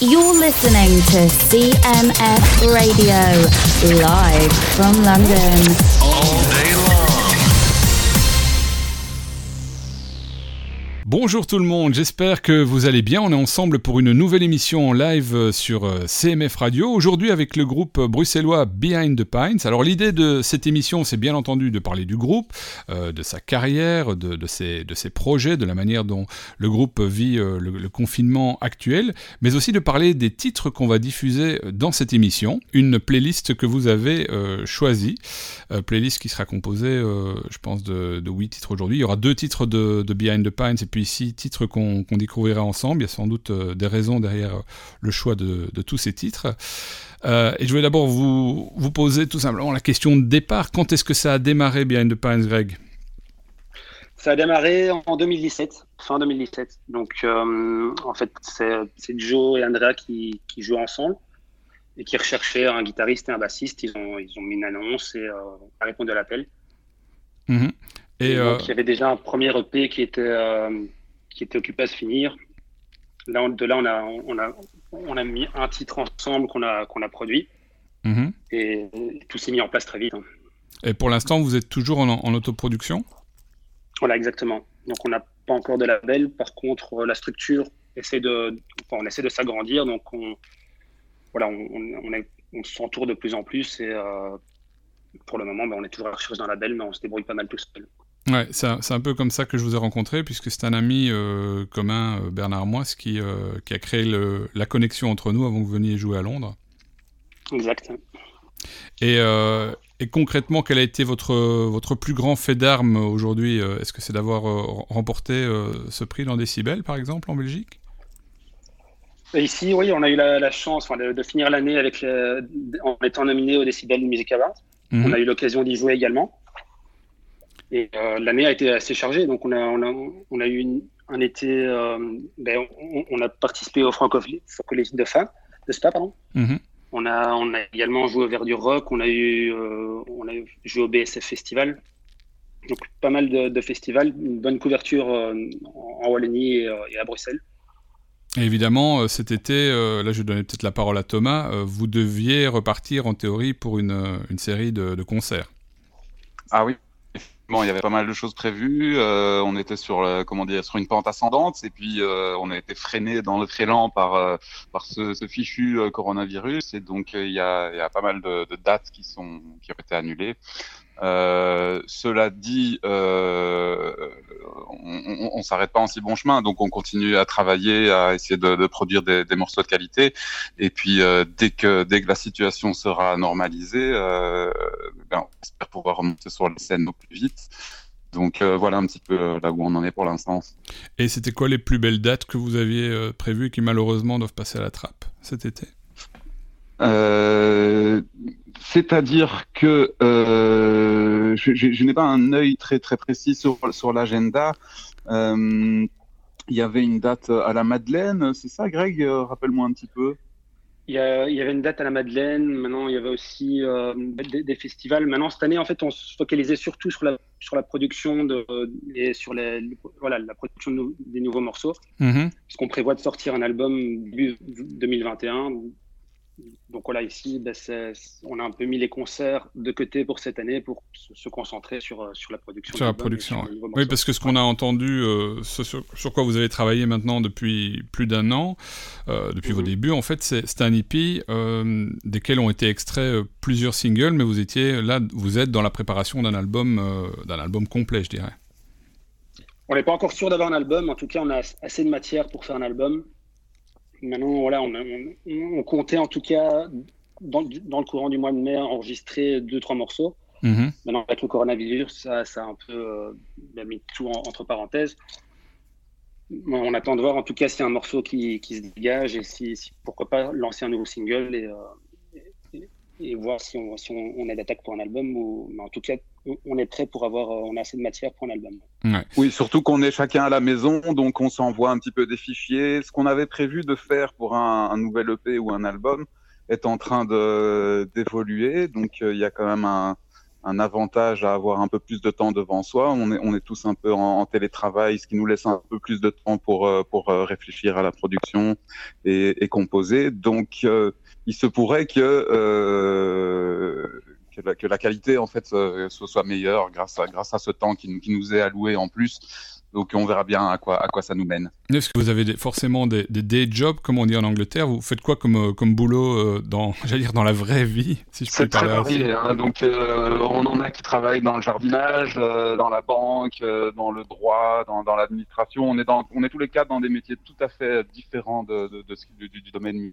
You're listening to CMF Radio, live from London. Bonjour tout le monde, j'espère que vous allez bien. On est ensemble pour une nouvelle émission en live euh, sur euh, CMF Radio. Aujourd'hui avec le groupe bruxellois Behind the Pines. Alors l'idée de cette émission, c'est bien entendu de parler du groupe, euh, de sa carrière, de, ses, projets, de la manière dont le groupe vit euh, le, confinement actuel, mais aussi de parler des titres qu'on va diffuser dans cette émission. Une playlist que vous avez euh, choisie, playlist qui sera composée, je pense, de, de 8 titres aujourd'hui. Il y aura deux titres de, de Behind the Pines et puis ici titres qu'on qu découvrira ensemble. Il y a sans doute euh, des raisons derrière euh, le choix de, de tous ces titres. Euh, et je vais d'abord vous, vous poser tout simplement la question de départ. Quand est-ce que ça a démarré Behind the Pines, Greg? Ça a démarré en 2017, fin 2017. Donc euh, en fait, c'est Joe et Andrea qui, qui, jouent ensemble et qui recherchaient un guitariste et un bassiste. Ils ont, ils ont mis une annonce et euh, on a répondu à l'appel. Mm -hmm. Et, et donc, il y avait déjà un premier EP qui était, euh, qui était occupé à se finir. Là, de là, on a, on a, on a mis un titre ensemble qu'on a, qu'on a produit. -hmm. Et tout s'est mis en place très vite. Hein. Et pour l'instant, vous êtes toujours en, en autoproduction? Voilà, exactement. Donc, on n'a pas encore de label. Par contre, la structure essaie de, enfin, on essaie de s'agrandir. Donc, on, voilà, on, on, est, on s'entoure de plus en plus. Et euh, pour le moment, ben, on est toujours à la recherche d'un label, mais on se débrouille pas mal tout seul. Ouais, c'est un peu comme ça que je vous ai rencontré, puisque c'est un ami euh, commun, euh, Bernard Moisse, qui, euh, qui a créé le, la connexion entre nous avant que vous veniez jouer à Londres. Exact. Et, euh, et concrètement, quel a été votre, votre plus grand fait d'armes aujourd'hui Est-ce que c'est d'avoir remporté ce prix dans Décibel, par exemple, en Belgique? Ici, oui, on a eu la, la chance de, de, finir l'année en étant nominé au Décibel Music Award. Mm -hmm. On a eu l'occasion d'y jouer également. Et euh, l'année a été assez chargée, donc on a, on a, on a eu une, un été, euh, ben, on, on, a participé au Francophone de Spa, de Spa pardon. Mm -hmm. On a, on a également joué au Verdure Rock, on a eu, euh, on a joué au BSF Festival. Donc pas mal de, de festivals, une bonne couverture euh, en Wallonie et, euh, et à Bruxelles. Et évidemment, cet été, euh, là je donnais peut-être la parole à Thomas, euh, vous deviez repartir en théorie pour une, une série de, de concerts. Ah oui, Bon, il y avait pas mal de choses prévues. Euh, on était sur, le, comment dire, sur une pente ascendante et puis euh, on a été freiné dans notre élan par, euh, par ce, ce fichu coronavirus. Et donc, il y a, y, a, pas mal de, de, dates qui, sont, qui ont été annulées. Cela dit, on, on s'arrête pas en si bon chemin, donc on continue à travailler, à essayer de, de produire des, des, morceaux de qualité. Et puis, dès, que, dès que la situation sera normalisée, ben, on espère pouvoir remonter sur les scènes au plus vite. Donc euh, voilà un petit peu là où on en est pour l'instant. Et c'était quoi les plus belles dates que vous aviez euh, prévues qui malheureusement doivent passer à la trappe cet été? Euh, C'est-à-dire que euh, je, je, je n'ai pas un œil très très précis sur, sur l'agenda. Euh, il y avait une date à la Madeleine, c'est ça Greg Rappelle-moi un petit peu. Il y, a, il y, avait une date à la Madeleine. Maintenant, il y avait aussi euh, des, des, festivals. Maintenant, cette année, en fait, on se focalisait surtout sur la, sur la production de, et sur les, voilà, la production de, des nouveaux morceaux. Mm -hmm. Parce qu'on prévoit de sortir un album début 2021. Donc voilà, ici, ben on a un peu mis les concerts de côté pour cette année pour se concentrer sur, euh, sur la production. Sur la production, sur oui. oui. parce que ce qu'on a entendu, euh, ce sur, sur, quoi vous avez travaillé maintenant depuis plus d'un an, euh, depuis vos débuts, en fait, c'est un EP euh, desquels ont été extraits plusieurs singles, mais vous étiez là, vous êtes dans la préparation d'un album, d'un album complet, je dirais. On n'est pas encore sûr d'avoir un album, en tout cas, on a assez de matière pour faire un album. Maintenant, voilà, on, on, on, comptait en tout cas, dans, dans, le courant du mois de mai, enregistrer deux, trois morceaux. -hmm. Maintenant, avec le coronavirus, ça, ça a un peu euh, mis tout en, entre parenthèses. On attend de voir en tout cas s'il y a un morceau qui, qui se dégage et si, si, pourquoi pas lancer un nouveau single et, euh, et, voir si on, si on, on est d'attaque pour un album. Ou, mais en tout cas, on est prêt pour avoir, on a assez de matière pour un album. Ouais. Oui, surtout qu'on est chacun à la maison, donc on s'envoie un petit peu des fichiers. Ce qu'on avait prévu de faire pour un, un, nouvel EP ou un album est en train d'évoluer, donc euh, il y a quand même un, un avantage à avoir un peu plus de temps devant soi. On est, on est tous un peu en, télétravail, ce qui nous laisse un peu plus de temps pour, euh, pour euh, réfléchir à la production et, et composer. Donc, euh, il se pourrait que, que la, que, la, qualité en fait soit meilleure grâce à, grâce à ce temps qui, qui nous est alloué en plus. Donc on verra bien à quoi, à quoi ça nous mène. Est-ce que vous avez forcément des, des day jobs, comme on dit en Angleterre? Vous faites quoi comme, euh, comme boulot euh, dans, j'allais dire, dans la vraie vie si C'est très varié. Hein. Donc euh, on en a qui travaillent dans le jardinage, dans la banque, dans le droit, dans, dans l'administration. On est dans, on est tous les quatre dans des métiers tout à fait différents de, de, de, du, du domaine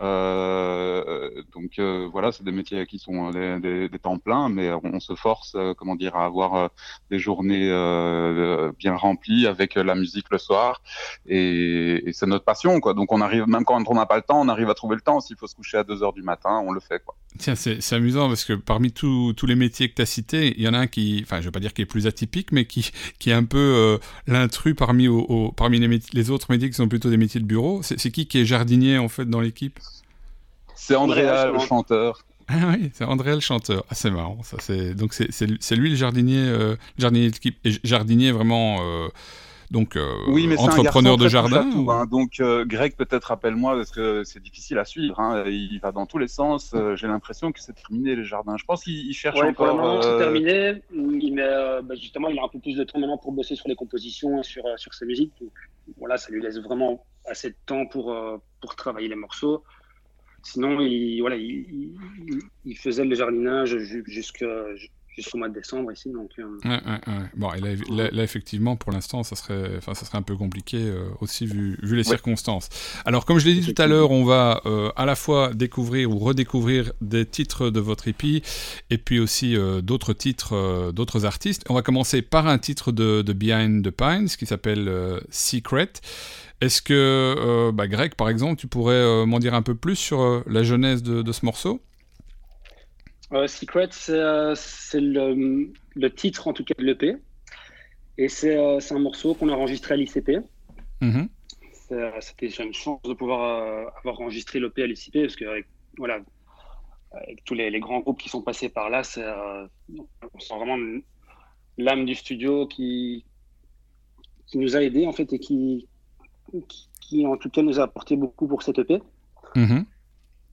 euh, donc euh, voilà, c'est des métiers qui sont des, des, temps pleins, mais on se force, euh, comment dire, à avoir des journées bien remplies avec la musique le soir, et, c'est notre passion, quoi. Donc on arrive, même quand on n'a pas le temps, on arrive à trouver le temps. S'il faut se coucher à 2 heures du matin, on le fait, quoi. Tiens, c'est amusant parce que parmi tous les métiers que tu as cités, il y en a un qui, enfin, je vais pas dire qui est plus atypique, mais qui, qui est un peu l'intrus parmi, parmi les, autres métiers qui sont plutôt des métiers de bureau. C'est qui qui est jardinier en fait dans l'équipe C'est Andrea, le chanteur. Ah oui, c'est André le chanteur. Ah, c'est marrant, ça. C'est donc c'est lui le jardinier, euh, jardinier d'équipe, et jardinier vraiment. Euh, donc, euh, oui, mais entrepreneur de jardin. hein. Donc, euh, Greg, peut-être rappelle-moi parce que c'est difficile à suivre. Hein. Il va dans tous les sens. Euh, j'ai l'impression que c'est terminé les jardins. Je pense qu'il cherche ouais, encore. Pour le c'est terminé. Il met, bah, justement, il a un peu plus de temps maintenant pour bosser sur les compositions, sur sur sa musique. Donc, voilà, ça lui laisse vraiment assez de temps pour pour travailler les morceaux. Sinon, il voilà, il, il faisait le jardinage jusqu'à jusqu'au mois de décembre ici. Donc, euh... ouais, ouais, ouais. Bon, et là, là, là, effectivement, pour l'instant, ça serait, enfin, ça serait un peu compliqué euh, aussi vu, vu les circonstances. Alors, comme je l'ai dit tout à l'heure, on va euh, à la fois découvrir ou redécouvrir des titres de votre EP et puis aussi euh, d'autres titres euh, d'autres artistes. On va commencer par un titre de, de Behind the Pines qui s'appelle euh, Secret. Est-ce que, bah, Greg, par exemple, tu pourrais m'en dire un peu plus sur la genèse de, de ce morceau? Euh, Secret, c'est euh, le, le, titre en tout cas de l'EP. Et c'est euh, un morceau qu'on a enregistré à l'ICP. Mm -hmm. C'était une chance de pouvoir euh, avoir enregistré l'EP à l'ICP parce que avec, voilà, avec tous les, les, grands groupes qui sont passés par là, euh, on sent vraiment l'âme du studio qui, qui nous a aidés en fait et qui, qui, qui, en tout cas nous a apporté beaucoup pour cette EP. Mm -hmm.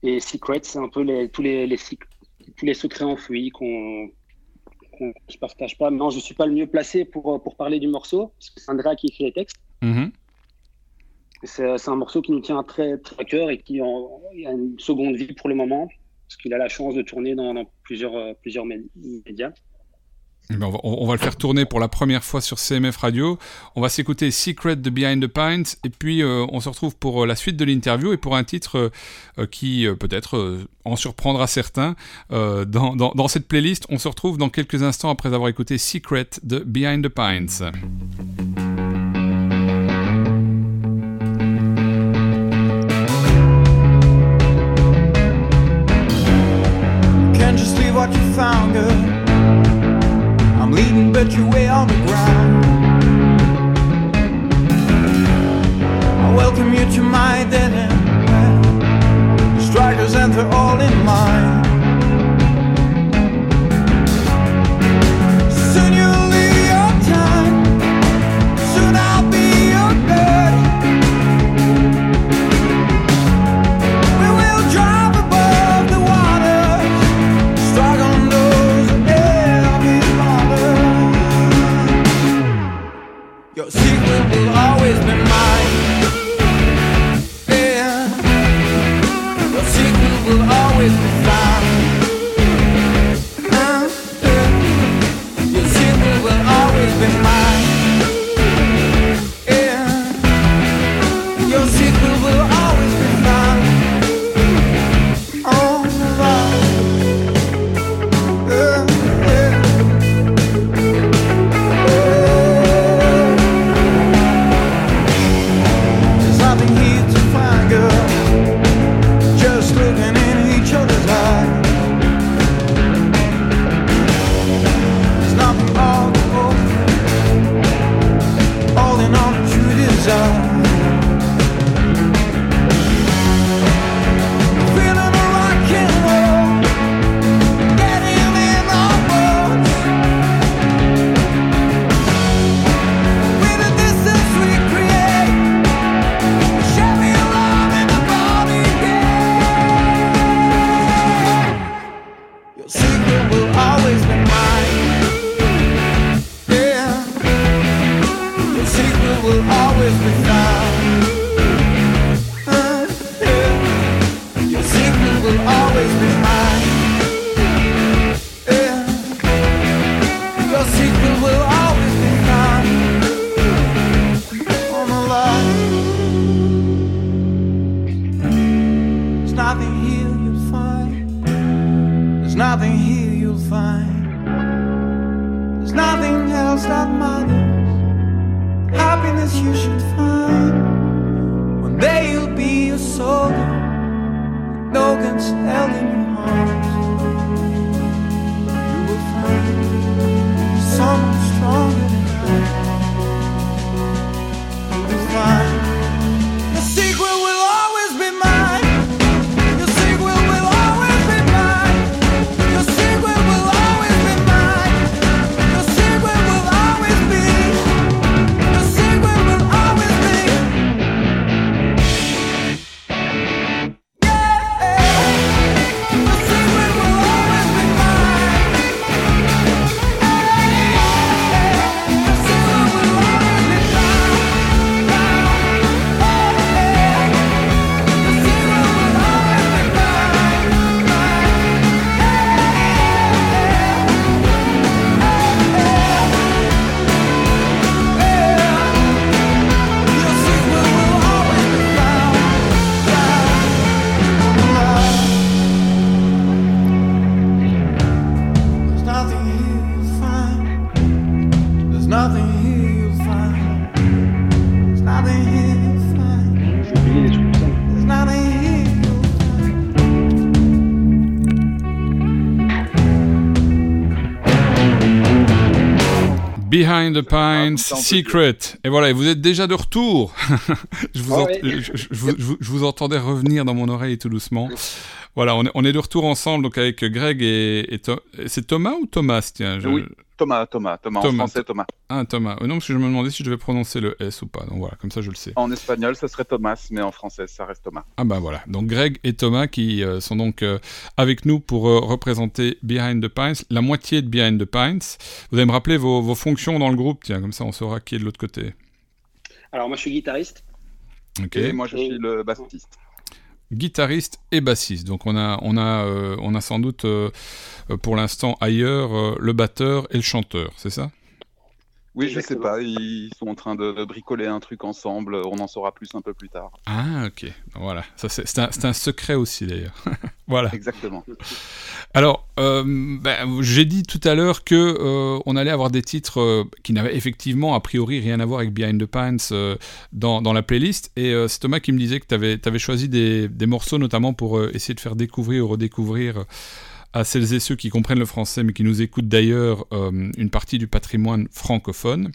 Et Secret, c'est un peu les, tous les, les, tous les secrets enfouis qu'on qu ne partage pas. Non, je ne suis pas le mieux placé pour, pour parler du morceau, parce que c'est Andrea qui écrit les textes. Mm -hmm. C'est un morceau qui nous tient très, très à cœur et qui en, a une seconde vie pour le moment, parce qu'il a la chance de tourner dans, dans plusieurs, plusieurs médias. Eh ben on, va, le faire tourner pour la première fois sur CMF Radio. On va s'écouter Secret de Behind the Pines et puis euh, on se retrouve pour euh, la suite de l'interview et pour un titre euh, qui peut-être en surprendra certains. Dans, cette playlist, on se retrouve dans quelques instants après avoir écouté Secret de Behind the Pines. Bleeding, but you're way on the ground. I welcome you to my dead end. Strikers enter all in line. Day you'll be a soldier. No guns held in your heart. You will find someone stronger Behind the Pines, Ah, peut Secret. Et voilà, et vous êtes déjà de retour. vous je vous entendais revenir dans mon oreille tout doucement. Voilà, on est, on est de retour ensemble donc avec Greg et, et c'est Thomas ou Thomas tiens, je- Oui. Thomas, Thomas, Thomas, en Thomas. français Thomas. Ah Thomas. Euh, non parce que je me demandais si je devais prononcer le S ou pas. Donc voilà, comme ça je le sais. En espagnol, ça serait Thomas, mais en français, ça reste Thomas. Ah bah voilà. Donc Greg et Thomas qui euh, sont donc euh, avec nous pour euh, représenter Behind the Pines, la moitié de Behind the Pines. Vous allez me rappeler vos, vos fonctions dans le groupe, tiens, comme ça on saura qui est de l'autre côté. Alors moi je suis guitariste. Ok. Et moi, je suis le bassiste. Guitariste et bassiste. Donc on a, on a, euh, on a sans doute euh, pour l'instant ailleurs euh, le batteur et le chanteur, c'est ça? Oui, je sais Exactement. pas, ils sont en train de, bricoler un truc ensemble, on en saura plus un peu plus tard. Ah ok, voilà. Ça c'est un, secret aussi d'ailleurs. voilà. Exactement. Alors euh, ben, j'ai dit tout à l'heure que euh, on allait avoir des titres euh, qui n'avaient effectivement a priori rien à voir avec Behind the Pines euh, dans, dans la playlist. Et euh, c'est Thomas qui me disait que tu avais, choisi des, des morceaux notamment pour euh, essayer de faire découvrir ou redécouvrir euh, à celles et ceux qui comprennent le français mais qui nous écoutent d'ailleurs euh, une partie du patrimoine francophone.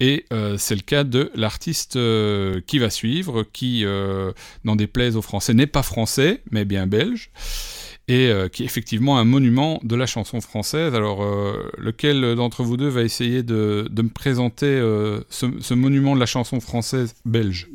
Et euh, c'est le cas de l'artiste euh, qui va suivre, qui, n'en déplaise aux Français, n'est pas français, mais bien belge, et qui est effectivement un monument de la chanson française. Alors, lequel d'entre vous deux va essayer de, me présenter ce monument de la chanson française belge?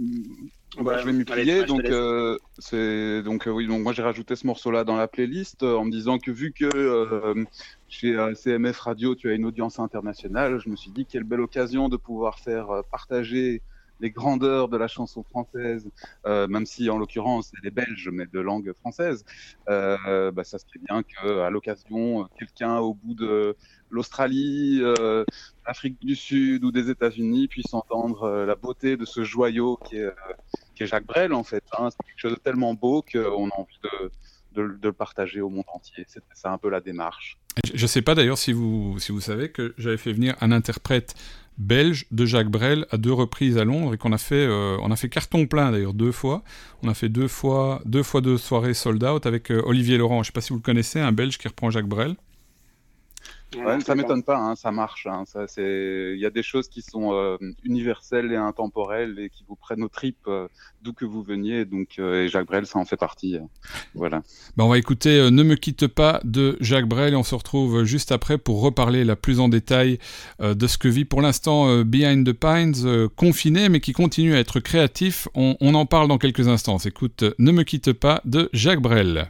Bah, je vais m'y plier. te donc, euh, c'est donc euh, oui. Donc moi j'ai rajouté ce morceau-là dans la playlist euh, en me disant que vu que euh, chez euh, CMF Radio tu as une audience internationale, je me suis dit quelle belle occasion de pouvoir faire euh, partager les grandeurs de la chanson française, euh, même si en l'occurrence elle est belge mais de langue française. Euh, bah, ça serait bien que à l'occasion quelqu'un au bout de l'Australie, euh, l'Afrique du Sud ou des États-Unis puisse entendre euh, la beauté de ce joyau qui est, euh, Jacques Brel en fait. Hein. C'est quelque chose de tellement beau qu'on a envie de, le partager au monde entier. C'était ça un peu la démarche. Je ne sais pas d'ailleurs si vous, si vous savez que j'avais fait venir un interprète belge de Jacques Brel à deux reprises à Londres et qu'on a fait, euh, a fait carton plein d'ailleurs deux fois. On a fait deux fois deux, fois deux soirées sold out avec euh, Olivier Laurent. Je sais pas si vous le connaissez, un belge qui reprend Jacques Brel. Ouais, ça m'étonne pas, hein, ça marche. Hein, ça, c'est, il y a des choses qui sont euh, universelles et intemporelles et qui vous prennent aux tripes euh, d'où que vous veniez. Donc, euh, et Jacques Brel, ça en fait partie. euh, voilà. Ben, on va écouter euh, Ne me quitte pas de Jacques Brel et on se retrouve juste après pour reparler la plus en détail euh, de ce que vit pour l'instant euh, Behind the Pines, euh, confiné mais qui continue à être créatif. On, on en parle dans quelques instants. On euh, Ne me quitte pas de Jacques Brel.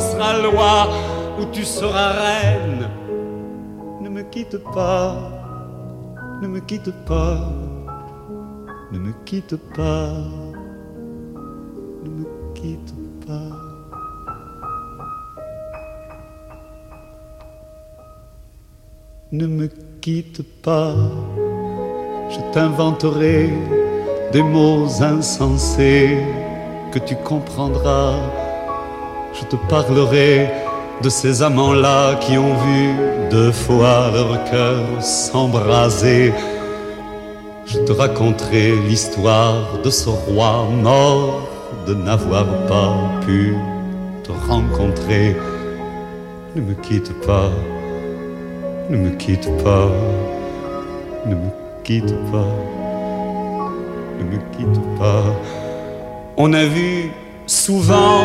sera loi, où tu seras reine. Ne me quitte pas, ne me quitte pas, ne me quitte pas, ne me quitte pas. Ne me quitte pas, je t'inventerai des mots insensés que tu comprendras. Je te parlerai de ces amants-là qui ont vu deux fois leur cœur s'embraser. Je te raconterai l'histoire de ce roi mort de n'avoir pas pu te rencontrer. Ne me quitte pas, ne me quitte pas, ne me quitte pas ne me quitte pas. On a vu souvent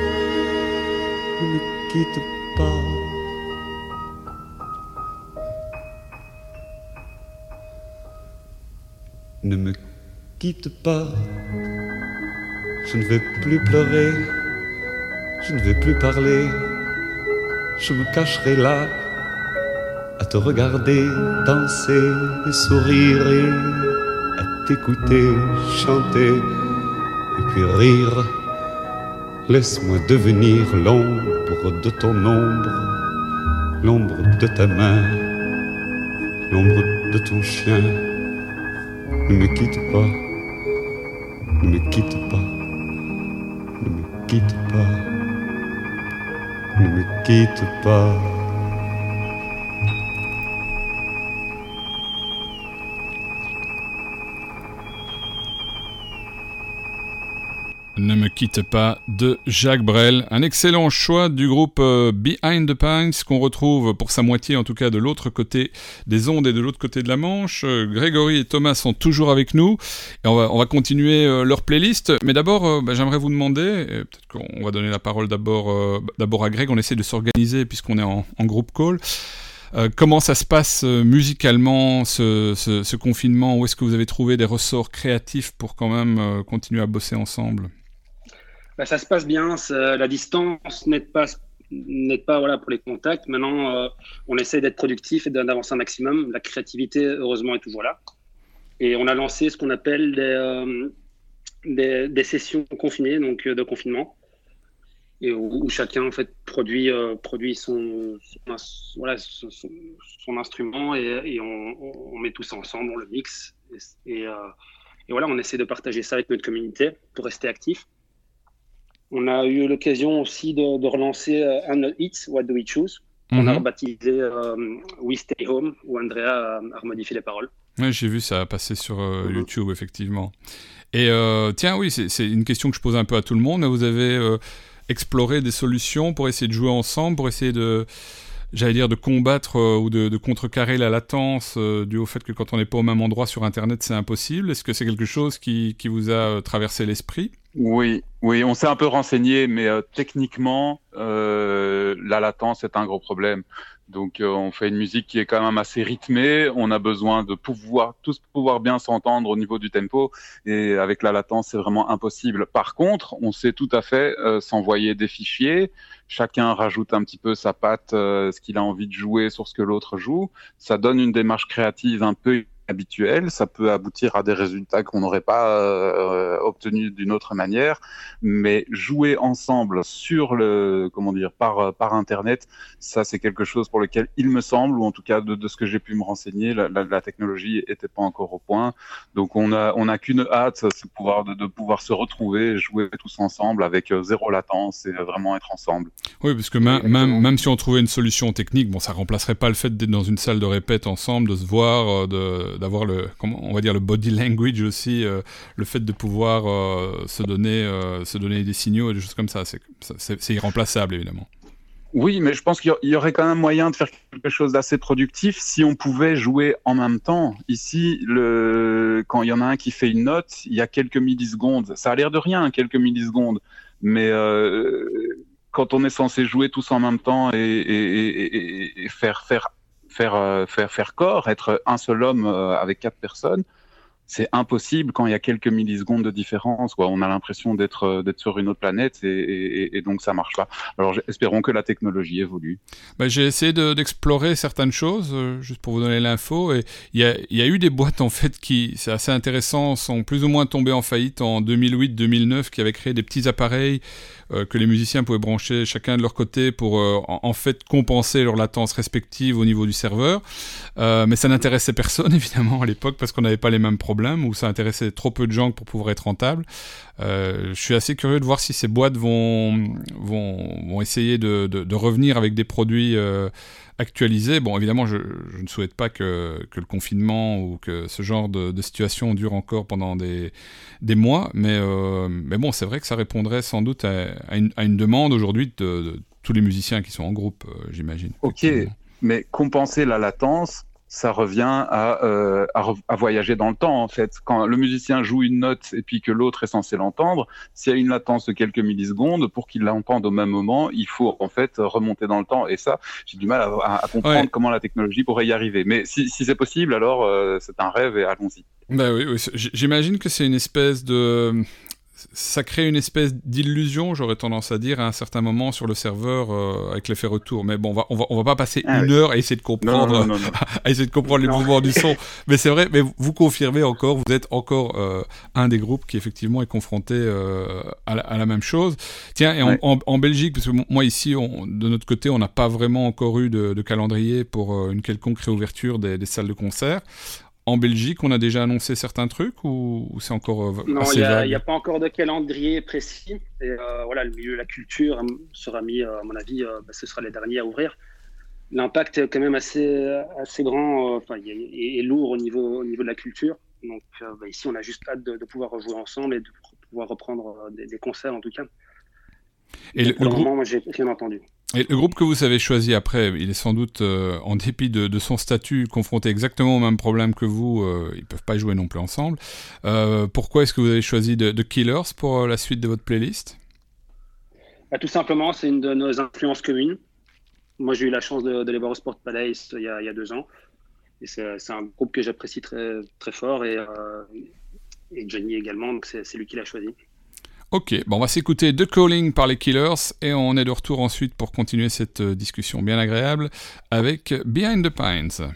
ne me quitte pas. Ne me quitte pas, je ne vais plus pleurer, je ne vais plus parler, je me cacherai là à te regarder danser et sourire et t'écouter chanter et puis rire. Laisse-moi devenir l'ombre de ton ombre, l'ombre de ta main, l'ombre de ton chien. Ne me quitte pas, ne me quitte pas, ne me quitte pas, ne me quitte pas. Quitte pas de Jacques Brel, un excellent choix du groupe euh, Behind the Pines qu'on retrouve pour sa moitié en tout cas de l'autre côté des ondes et de l'autre côté de la Manche. Euh, Grégory et Thomas sont toujours avec nous et on va, on va continuer euh, leur playlist. Mais d'abord, bah, j'aimerais vous demander, peut-être qu'on va donner la parole d'abord d'abord à Greg, on essaie de s'organiser puisqu'on est en, en groupe call. Comment ça se passe musicalement, ce, confinement? Où est-ce que vous avez trouvé des ressorts créatifs pour quand même continuer à bosser ensemble? Bah, Ça se passe bien. La distance n'aide pas, n'aide pas voilà, pour les contacts. Maintenant, euh, on essaie d'être productif et d'avancer un maximum. La créativité, heureusement, est toujours là. Et on a lancé ce qu'on appelle des, des, des, sessions confinées, donc de confinement et où, chacun en fait produit euh, produit son, voilà son, instrument et, on, met tout ça ensemble, on le mixe euh, et, voilà on essaie de partager ça avec notre communauté pour rester actif. On a eu l'occasion aussi de, de, relancer euh, un hits, What Do We Choose, qu'on mm -hmm. a rebaptisé euh, We Stay Home, où Andrea a, remodifié les paroles. Ouais, j'ai vu ça passer sur euh, mm -hmm. YouTube, effectivement. Et euh, tiens, oui, c'est une question que je pose un peu à tout le monde. Vous avez explorer des solutions pour essayer de jouer ensemble, pour essayer de, j'allais dire, de combattre ou de, de, contrecarrer la latence due au fait que quand on n'est pas au même endroit sur Internet, c'est impossible. Est-ce que c'est quelque chose qui, qui vous a traversé l'esprit? Oui, oui, on s'est un peu renseigné, mais euh, techniquement, la latence est un gros problème. Donc on fait une musique qui est quand même assez rythmée. On a besoin de pouvoir tous pouvoir bien s'entendre au niveau du tempo et avec la latence c'est vraiment impossible. Par contre, on sait tout à fait s'envoyer des fichiers. Chacun rajoute un petit peu sa patte, ce qu'il a envie de jouer sur ce que l'autre joue. Ça donne une démarche créative un peu habituel, ça peut aboutir à des résultats qu'on n'aurait pas euh, obtenus d'une autre manière, mais jouer ensemble sur le, comment dire, par, par Internet, ça c'est quelque chose pour lequel il me semble, ou en tout cas de, ce que j'ai pu me renseigner, la, technologie était pas encore au point. Donc on a, on a qu'une hâte, c'est pouvoir de, pouvoir se retrouver, jouer tous ensemble avec euh, zéro latence et vraiment être ensemble. Oui, parce que même, même, même si on trouvait une solution technique, bon, ça remplacerait pas le fait d'être dans une salle de répète ensemble, de se voir, euh, de d'avoir le, comment, on va dire le body language aussi, euh, le fait de pouvoir euh, se donner, euh, se donner des signaux et des choses comme ça, c'est irremplaçable évidemment. Oui, mais je pense qu'il y aurait quand même moyen de faire quelque chose d'assez productif si on pouvait jouer en même temps. Ici, le... quand il y en a un qui fait une note, il y a quelques millisecondes. Ça a l'air de rien, quelques millisecondes, mais quand on est censé jouer tous en même temps et, et, faire faire faire, euh, faire, faire corps, être un seul homme euh, avec quatre personnes, c'est impossible quand il y a quelques millisecondes de différence. On a l'impression d'être euh, d'être sur une autre planète et, donc ça marche pas. Alors espérons que la technologie évolue. Bah, j'ai essayé d'explorer certaines choses, juste pour vous donner l'info. Il y a, eu des boîtes en fait qui, c'est assez intéressant, sont plus ou moins tombées en faillite en 2008-2009, qui avaient créé des petits appareils euh, que les musiciens pouvaient brancher chacun de leur côté pour euh, en, fait compenser leur latence respective au niveau du serveur. Euh, mais ça n'intéressait personne évidemment à l'époque parce qu'on n'avait pas les mêmes problèmes ou ça intéressait trop peu de gens pour pouvoir être rentable. je suis assez curieux de voir si ces boîtes vont, vont, vont essayer de, de, de, revenir avec des produits actualisé. Bon, évidemment, je, ne souhaite pas que, le confinement ou que ce genre de, situation dure encore pendant des, des mois, mais, euh, mais bon, c'est vrai que ça répondrait sans doute à, une, demande aujourd'hui de, tous les musiciens qui sont en groupe, euh, j'imagine. Ok, mais compenser la latence, ça revient euh, à, à, voyager dans le temps en fait. Quand le musicien joue une note et puis que l'autre est censé l'entendre, s'il y a une latence de quelques millisecondes, pour qu'il l'entende au même moment, il faut en fait remonter dans le temps. Et ça, j'ai du mal à, comprendre comment la technologie pourrait y arriver. Mais si, c'est possible, alors euh, c'est un rêve et allons-y. Bah oui, oui. j'imagine que c'est une espèce de ça crée une espèce d'illusion, j'aurais tendance à dire, à un certain moment sur le serveur euh, avec l'effet retour. Mais bon, on va, on va, on va pas passer ah une heure à essayer de comprendre, à essayer de comprendre les mouvements du son. Mais c'est vrai, mais vous confirmez encore, vous êtes encore euh, un des groupes qui effectivement est confronté euh, à, la, même chose. Tiens, et en, en, Belgique, parce que moi ici, on, de notre côté, on n'a pas vraiment encore eu de, de calendrier pour une quelconque réouverture des, des salles de concert. En Belgique, on a déjà annoncé certains trucs ou, c'est encore euh, Non, il n'y a, pas encore de calendrier précis. Et euh, voilà, le milieu de la culture euh, sera mis, à mon avis, bah, ce sera les derniers à ouvrir. L'impact est quand même assez, assez grand enfin, et, lourd au niveau, au niveau de la culture. Donc bah, ici, on a juste hâte de, pouvoir rejouer ensemble et de pouvoir reprendre des, concerts en tout cas. Et pour le, moment, moi, j'ai rien entendu. Et le groupe que vous avez choisi après, il est sans doute, euh, en dépit de, son statut, confronté exactement au même problème que vous. Euh, ils peuvent pas jouer non plus ensemble. Euh, pourquoi est-ce que vous avez choisi The Killers pour la suite de votre playlist? Bah, Tout simplement, c'est une de nos influences communes. Moi, j'ai eu la chance de, les voir au Sport Palace il y a, il y a deux ans. Et c'est un groupe que j'apprécie très, très fort. Et, et Johnny également, donc c'est lui qui l'a choisi. Ok, bon, on va s'écouter The Calling par les Killers et on est de retour ensuite pour continuer cette euh, discussion bien agréable avec Behind the Pines.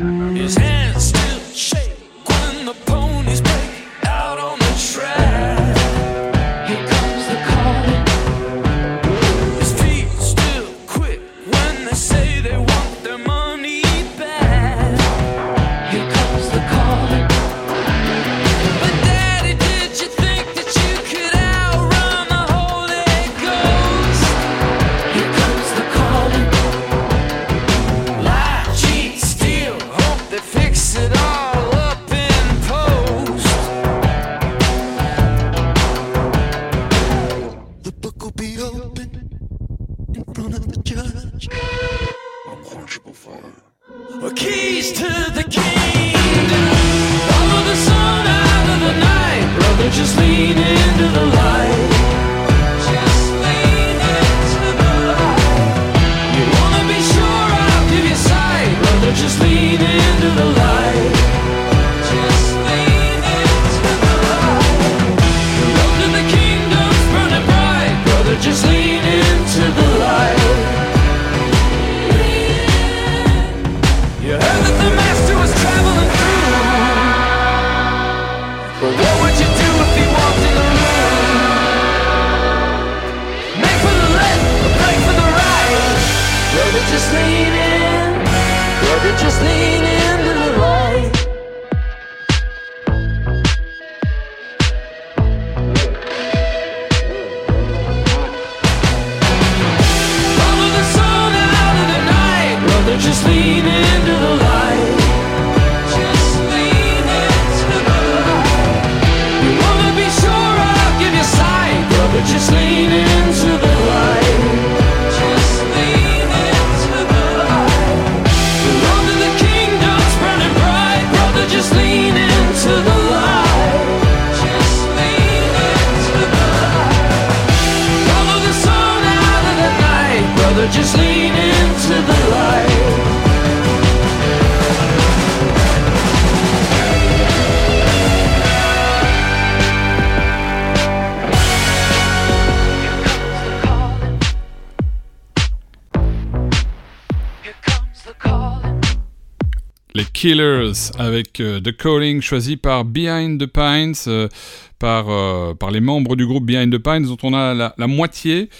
His hands still. Killers avec euh, The Calling choisi par Behind the Pines, euh, par, euh, par les membres du groupe Behind the Pines dont on a la, moitié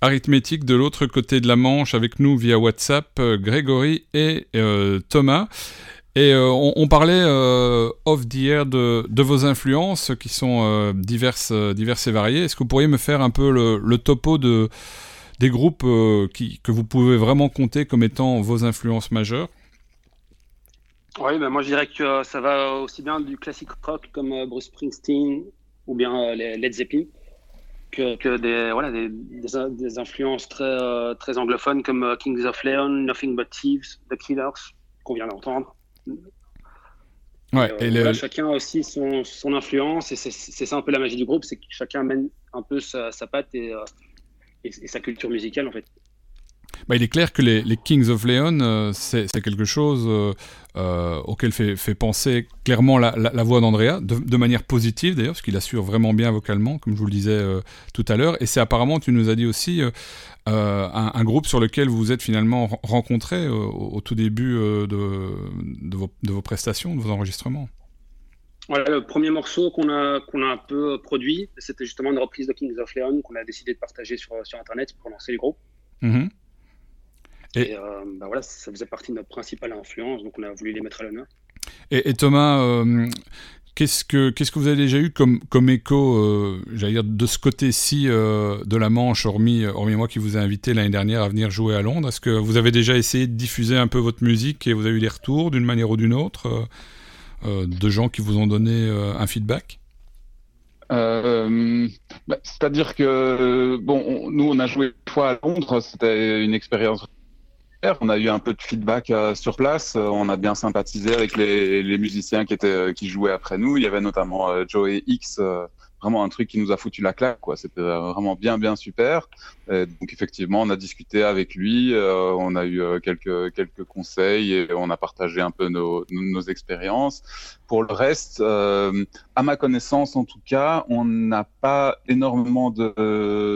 arithmétique de l'autre côté de la Manche avec nous via WhatsApp, Grégory et Thomas. Et on, parlait euh, off the air de, de vos influences qui sont diverses, diverses et variées. Est-ce que vous pourriez me faire un peu le, le topo de, des groupes qui, que vous pouvez vraiment compter comme étant vos influences majeures? Oui, ben moi je dirais que euh, ça va aussi bien du classique rock comme euh, Bruce Springsteen ou bien euh, les Led Zeppelin que, que des, voilà, des, des, in- des influences très, très anglophones comme Kings of Leon, Nothing But Thieves, The Killers, qu'on vient d'entendre. Ouais, et le- voilà, chacun a aussi son, son influence et c'est ça un peu la magie du groupe, c'est que chacun mène un peu sa, sa patte et, et, et sa culture musicale en fait. Bah, il est clair que les, les Kings of Leon, euh, c'est quelque chose euh, euh, auquel fait, fait penser clairement la, la- la voix d'Andrea, de, de manière positive d'ailleurs, parce qu'il assure vraiment bien vocalement, comme je vous le disais euh, tout à l'heure. Et c'est apparemment, tu nous as dit aussi, un, un groupe sur lequel vous vous êtes finalement ren- rencontrés euh, au, au tout début de, de, vos, de vos prestations, de vos enregistrements. Voilà, le premier morceau qu'on a, qu'on a un peu produit, c'était justement une reprise de Kings of Leon qu'on a décidé de partager sur, sur Internet pour lancer le groupe. Mhm. Et- Et, euh, bah voilà, ça faisait partie de notre principale influence, donc on a voulu les mettre à l'honneur. Et, et Thomas, euh, qu'est-ce que qu'est-ce que vous avez déjà eu comme comme écho, euh, j'allais dire de ce côté-ci euh, de la Manche, hormis hormis moi qui vous ai invité l'année dernière à venir jouer à Londres? Est-ce que vous avez déjà essayé de diffuser un peu votre musique et vous avez eu des retours d'une manière ou d'une autre euh, de gens qui vous ont donné euh, un feedback? Euh, bah, C'est-à-dire que bon, on- nous on a joué une fois à Londres, c'était une expérience. On a eu un peu de feedback euh, sur place, euh, on a bien sympathisé avec les, les musiciens qui étaient euh, qui jouaient après nous. Il y avait notamment Joey X, vraiment un truc qui nous a foutu la claque, quoi. C'était vraiment bien bien super. Donc effectivement, on a discuté avec lui, on a eu quelques quelques conseils et on a partagé un peu nos nos, expériences. Pour le reste, à ma connaissance, en tout cas, on n'a pas énormément de,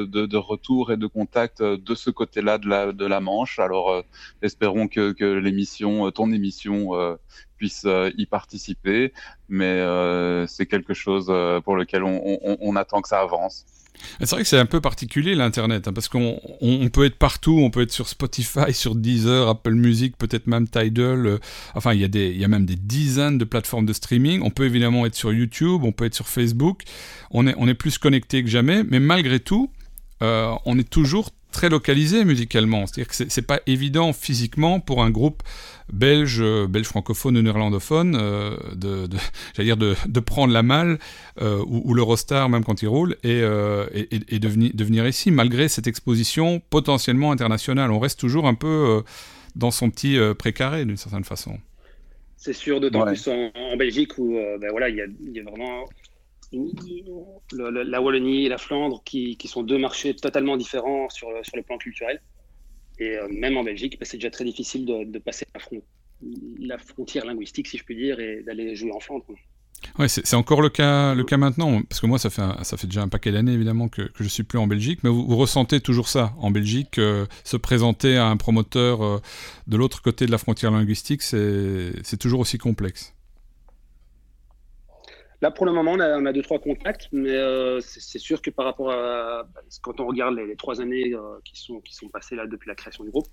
de, retours et de contacts de ce côté-là de la, de la Manche. Alors, euh, espérons que, que l'émission, ton émission, euh, puisse euh, y participer. Mais c'est quelque chose pour lequel on attend que ça avance. C'est vrai que c'est un peu particulier l'internet, hein, parce qu'on on, on peut être partout, on peut être sur Spotify, sur Deezer, Apple Music, peut-être même Tidal. euh, enfin, il y a y a même des dizaines de plateformes de streaming. On peut évidemment être sur YouTube, on peut être sur Facebook. On est, on est plus connecté que jamais, mais malgré tout, euh, on est toujours très localisé musicalement. C'est-à-dire que c'est pas évident physiquement pour un groupe belge, euh, belge francophone ou néerlandophone, euh, de, de dire de, de, prendre la malle euh, ou, ou l'Eurostar même quand il roule et, euh, et, et de, venir, de, venir, ici malgré cette exposition potentiellement internationale. On reste toujours un peu dans son petit précaré d'une certaine façon. C'est sûr, d'autant ouais. plus en, en, Belgique où ben voilà, il y a vraiment la Wallonie et la Flandre qui, sont deux marchés totalement différents sur, le plan culturel. Et euh, même en Belgique, bah, c'est déjà très difficile de, passer la, front, la, frontière linguistique, si je puis dire, et d'aller jouer en Flandre. Ouais, c'est encore le cas, le cas maintenant, parce que moi, ça fait, un, déjà un paquet d'années, évidemment, que, que je suis plus en Belgique, mais vous, vous ressentez toujours ça, en Belgique, euh, se présenter à un promoteur euh, de l'autre côté de la frontière linguistique, c'est toujours aussi complexe. Là, pour le moment, on a, on a deux, trois contacts, mais euh, c'est sûr que par rapport à. Quand on regarde les, les trois années euh, qui, sont, qui sont passées là depuis la création du groupe,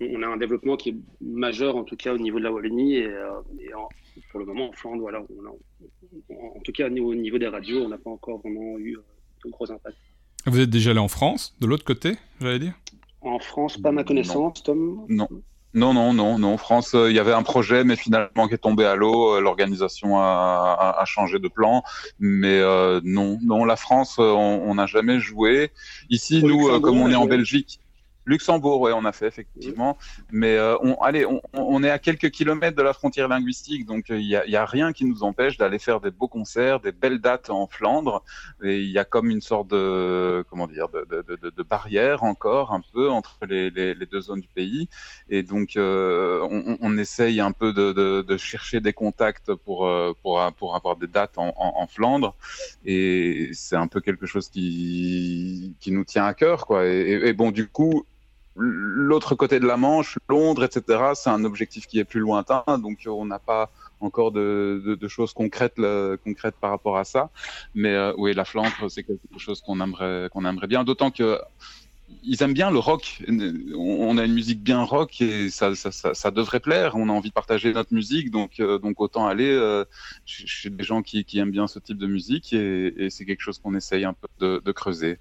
on a un développement qui est majeur, en tout cas au niveau de la Wallonie. Et, euh, et en, pour le moment, en Flandre, voilà, on a, en tout cas au niveau des radios, on n'a pas encore vraiment eu de gros impacts. Vous êtes déjà allé en France, de l'autre côté, j'allais dire? En France, pas ma connaissance, non. Tom? Non. Non, non, non, non. France, euh, il y avait un projet, mais finalement qui est tombé à l'eau. L'organisation a, a, a, changé de plan, mais euh, non, non. La France, on n'a jamais joué. Ici, nous, euh, comme on est en Belgique, Luxembourg, ouais, on a fait effectivement, mais euh, on, allez, on, on, est à quelques kilomètres de la frontière linguistique, donc il n'y a, y a, rien qui nous empêche d'aller faire des beaux concerts, des belles dates en Flandre. Et il y a comme une sorte de, comment dire, de, de, de, de barrière encore un peu entre les, les, deux zones du pays, et donc euh, on, on, essaye un peu de, chercher des contacts pour euh, pour pour avoir des dates en, en, Flandre, et c'est un peu quelque chose qui qui nous tient à cœur, quoi. et bon, du coup l'autre côté de la Manche, Londres, etc., c'est un objectif qui est plus lointain, donc on n'a pas encore de, choses concrètes, là, concrètes par rapport à ça. Mais euh, oui, la Flandre, c'est quelque chose qu'on aimerait, bien, d'autant que ils aiment bien le rock. On a une musique bien rock et ça, devrait plaire. On a envie de partager notre musique, donc, euh, autant aller euh, chez des gens qui, aiment bien ce type de musique et, c'est quelque chose qu'on essaye un peu de creuser.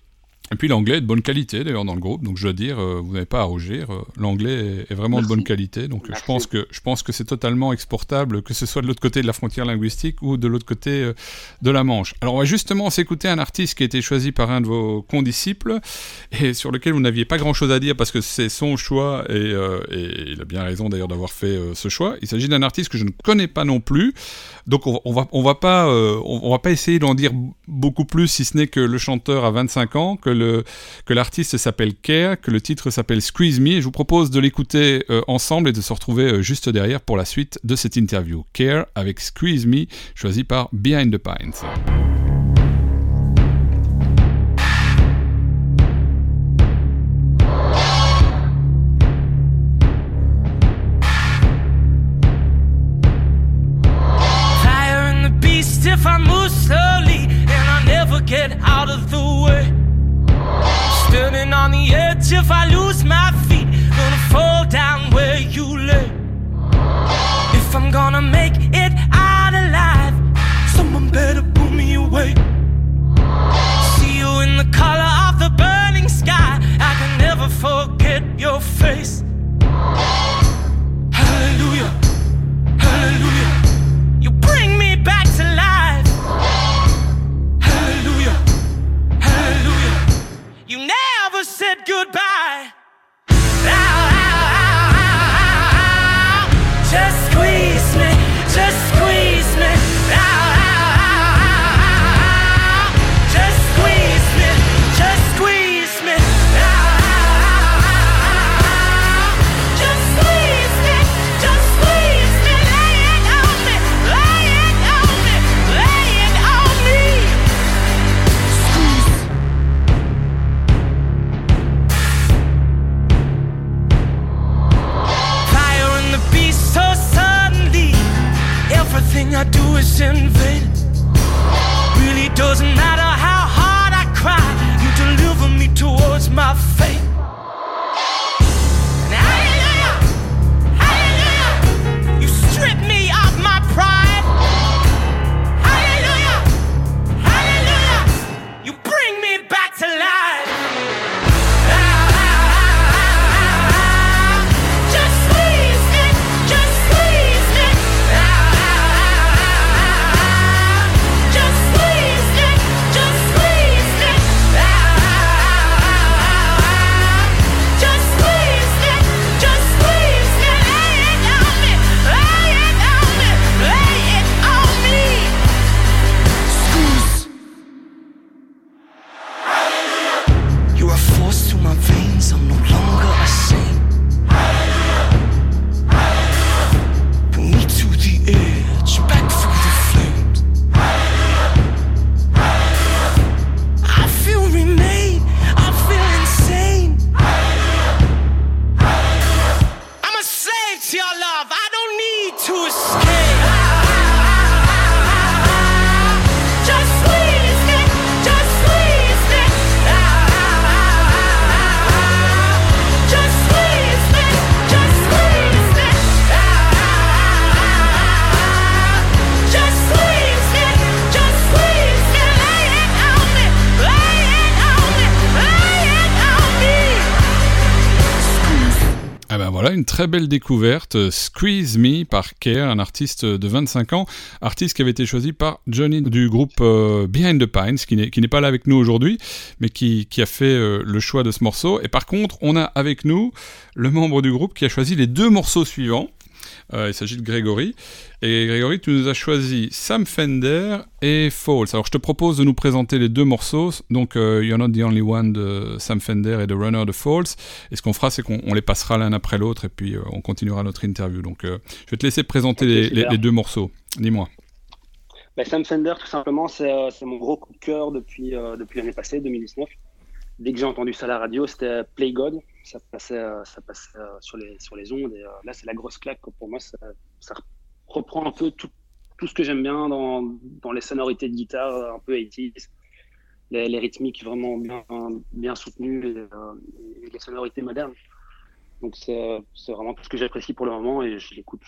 Et puis l'anglais est de bonne qualité d'ailleurs dans le groupe, donc je dois dire, euh, vous n'avez pas à rougir. Euh, l'anglais est, est, vraiment Merci. de bonne qualité, donc Merci. je pense que je pense que c'est totalement exportable, que ce soit de l'autre côté de la frontière linguistique ou de l'autre côté euh, de la Manche. Alors on va justement s'écouter un artiste qui a été choisi par un de vos condisciples et sur lequel vous n'aviez pas grand-chose à dire parce que c'est son choix et, euh, et, il a bien raison d'ailleurs d'avoir fait ce choix. Il s'agit d'un artiste que je ne connais pas non plus, donc on, on va on va pas on, on, va pas essayer d'en dire beaucoup plus si ce n'est que le chanteur a 25 ans, que le, que l'artiste s'appelle Care, que le titre s'appelle Squeeze Me. Et je vous propose de l'écouter euh, ensemble et de se retrouver euh, juste derrière pour la suite de cette interview. Care avec Squeeze Me, choisi par Behind the Pines. If I lose my feet, gonna fall down where you lay. If I'm gonna make it out alive, someone better pull me away. See you in the color of the burning sky, I can never forget your face. Everything I do is in vain. Really doesn't matter how hard I cry. You deliver me towards my très belle découverte. euh, Squeeze Me par Care, un artiste de 25 ans, artiste qui avait été choisi par Johnny du groupe euh, Behind the Pines, qui n'est, pas là avec nous aujourd'hui, mais qui, qui a fait euh, le choix de ce morceau. Et par contre, on a avec nous le membre du groupe qui a choisi les deux morceaux suivants. Euh, il s'agit de Grégory. Et Grégory, tu nous as choisi Sam Fender et Falls. Alors je te propose de nous présenter les deux morceaux. Donc euh, You're Not the Only One de Sam Fender et de Runner de Falls. Et ce qu'on fera, c'est qu'on on les passera l'un après l'autre et puis euh, on continuera notre interview. Donc je vais te laisser présenter les, super. les- les deux morceaux. Dis-moi. Bah, Sam Fender, tout simplement, c'est euh, mon gros coup de cœur depuis, euh, depuis l'année passée, 2019. Dès que j'ai entendu ça à la radio, c'était Play God. Ça passait, euh, ça passait euh, sur, les, sur les ondes. Et euh, là, c'est la grosse claque. Pour moi, ça, ça reprend un peu tout, tout ce que j'aime bien dans, dans les sonorités de guitare, un peu 80s. Les, les rythmiques vraiment bien, bien soutenues et, et les sonorités modernes. Donc, c'est vraiment tout ce que j'apprécie pour le moment et je l'écoute.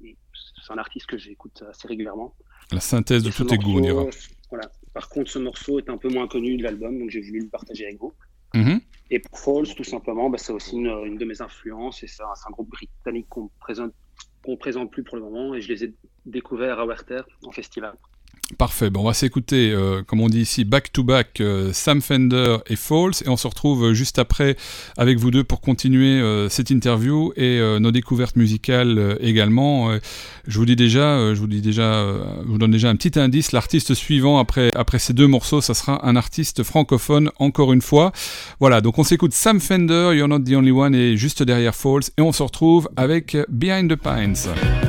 c'est un artiste que j'écoute assez régulièrement. La synthèse de tous tes goûts, on dira. Voilà. Par contre, ce morceau est un peu moins connu de l'album, donc j'ai voulu le partager avec vous. Mhm. Et pour Falls, tout simplement, bah, c'est aussi une, une de mes influences et c'est un, c'est un groupe britannique qu'on présente qu'on présente plus pour le moment et je les ai découverts à Werther en festival. Parfait, bon, on va s'écouter, euh, comme on dit ici, back to back, euh, Sam Fender et Falls, et on se retrouve euh, juste après avec vous deux pour continuer cette interview et nos découvertes musicales également. Je vous dis déjà, je vous dis déjà, je vous donne déjà un petit indice. L'artiste suivant après après ces deux morceaux, ça sera un artiste francophone encore une fois. Voilà, donc on s'écoute Sam Fender, You're Not the Only One, et juste derrière Falls, et on se retrouve avec Behind the Pines.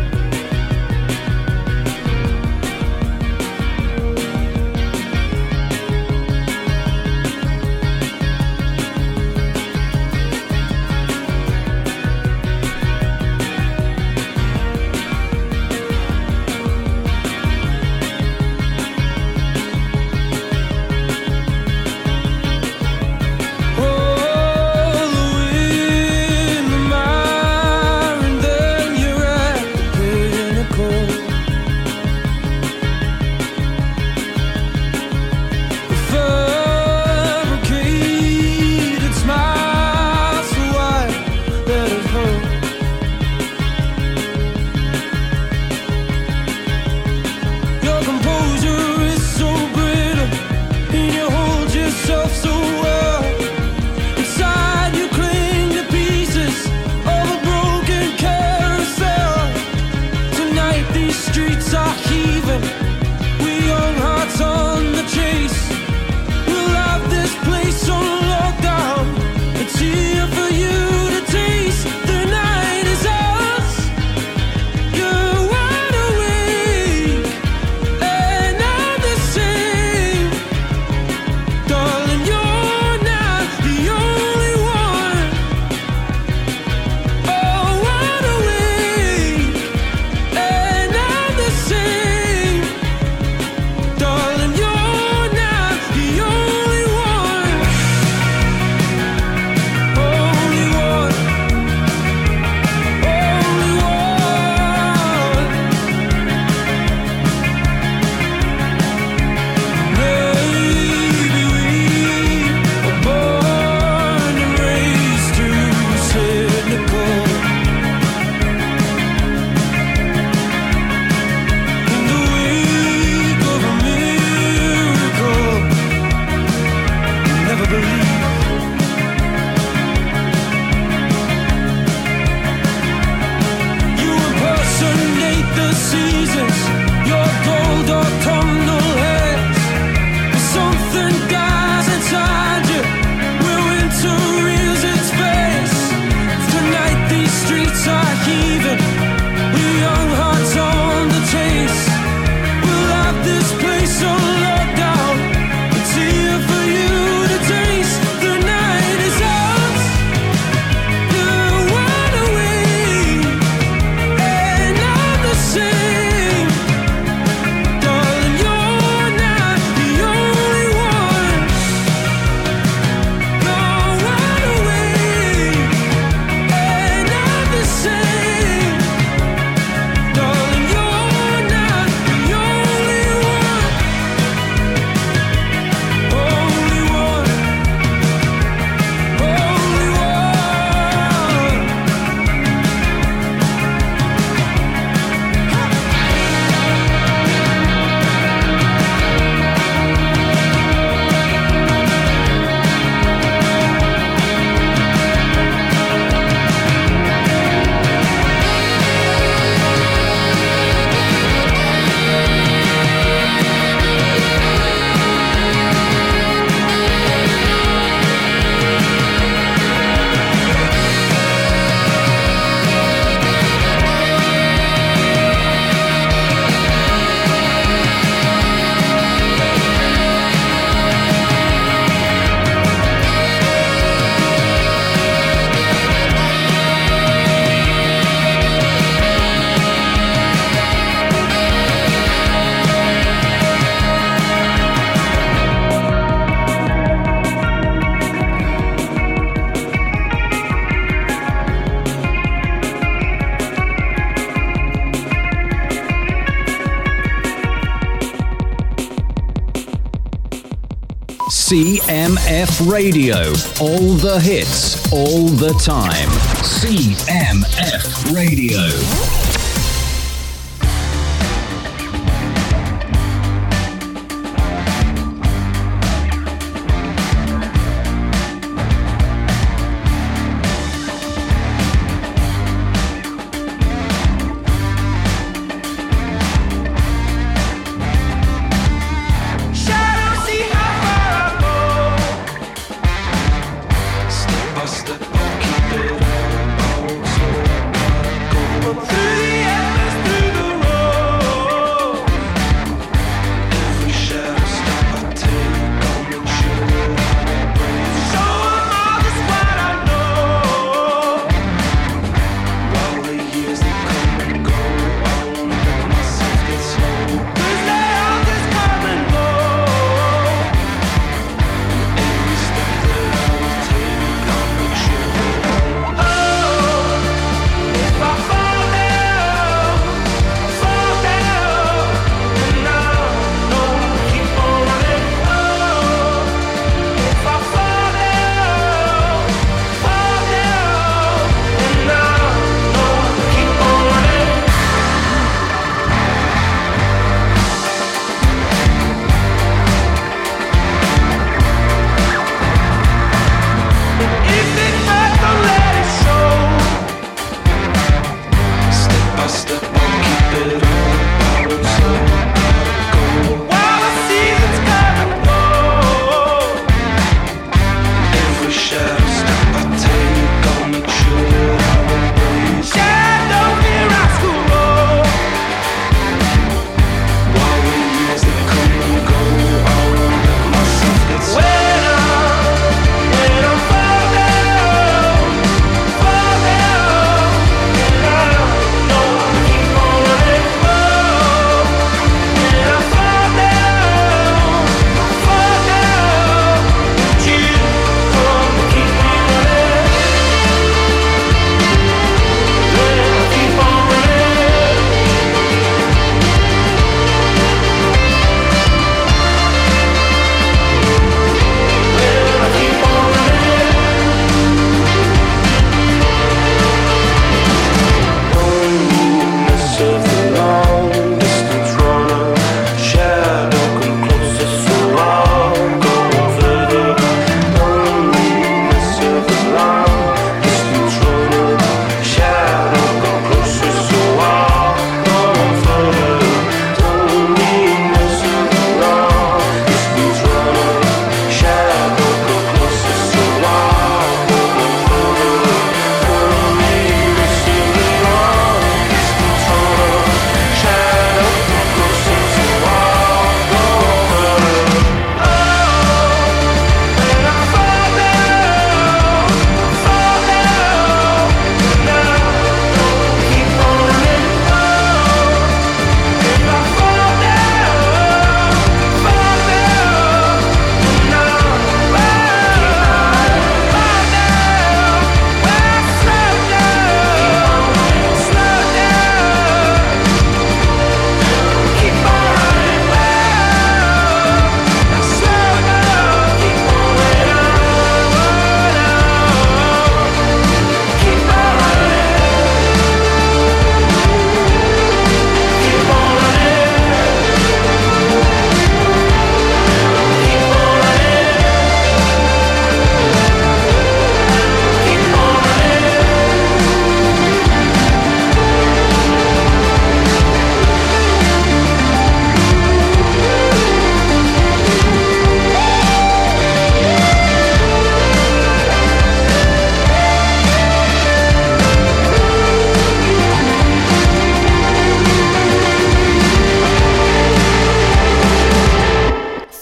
CMF Radio. All the hits, all the time. CMF Radio.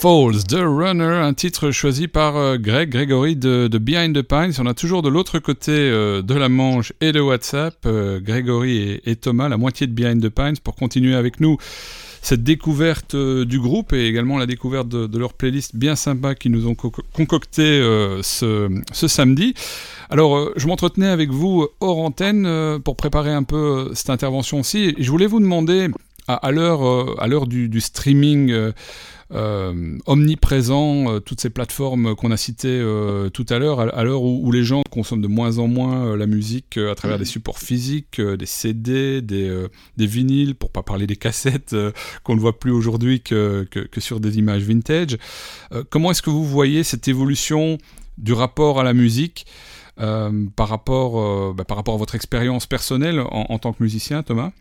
The Runner, un titre choisi par euh, Greg Gregory de, Behind the Pines. On a toujours de l'autre côté euh, de la Manche et de WhatsApp, euh, Gregory et, Thomas, la moitié de Behind the Pines, pour continuer avec nous cette découverte du groupe et également la découverte de, leur playlist bien sympa qu'ils nous ont co concocté ce, samedi. Alors, je m'entretenais avec vous hors antenne pour préparer un peu cette intervention-ci. Je voulais vous demander, à, à l'heure du, streaming euh, omniprésent, euh, toutes ces plateformes qu'on a citées euh, tout à l'heure, à, l'heure où, les gens consomment de moins en moins la musique à travers des supports physiques, des CD, des, des, vinyles, pour pas parler des cassettes qu'on ne voit plus aujourd'hui que, que, sur des images vintage. comment est-ce que vous voyez cette évolution du rapport à la musique par, rapport, bah, par rapport à votre expérience personnelle en tant que musicien, Thomas?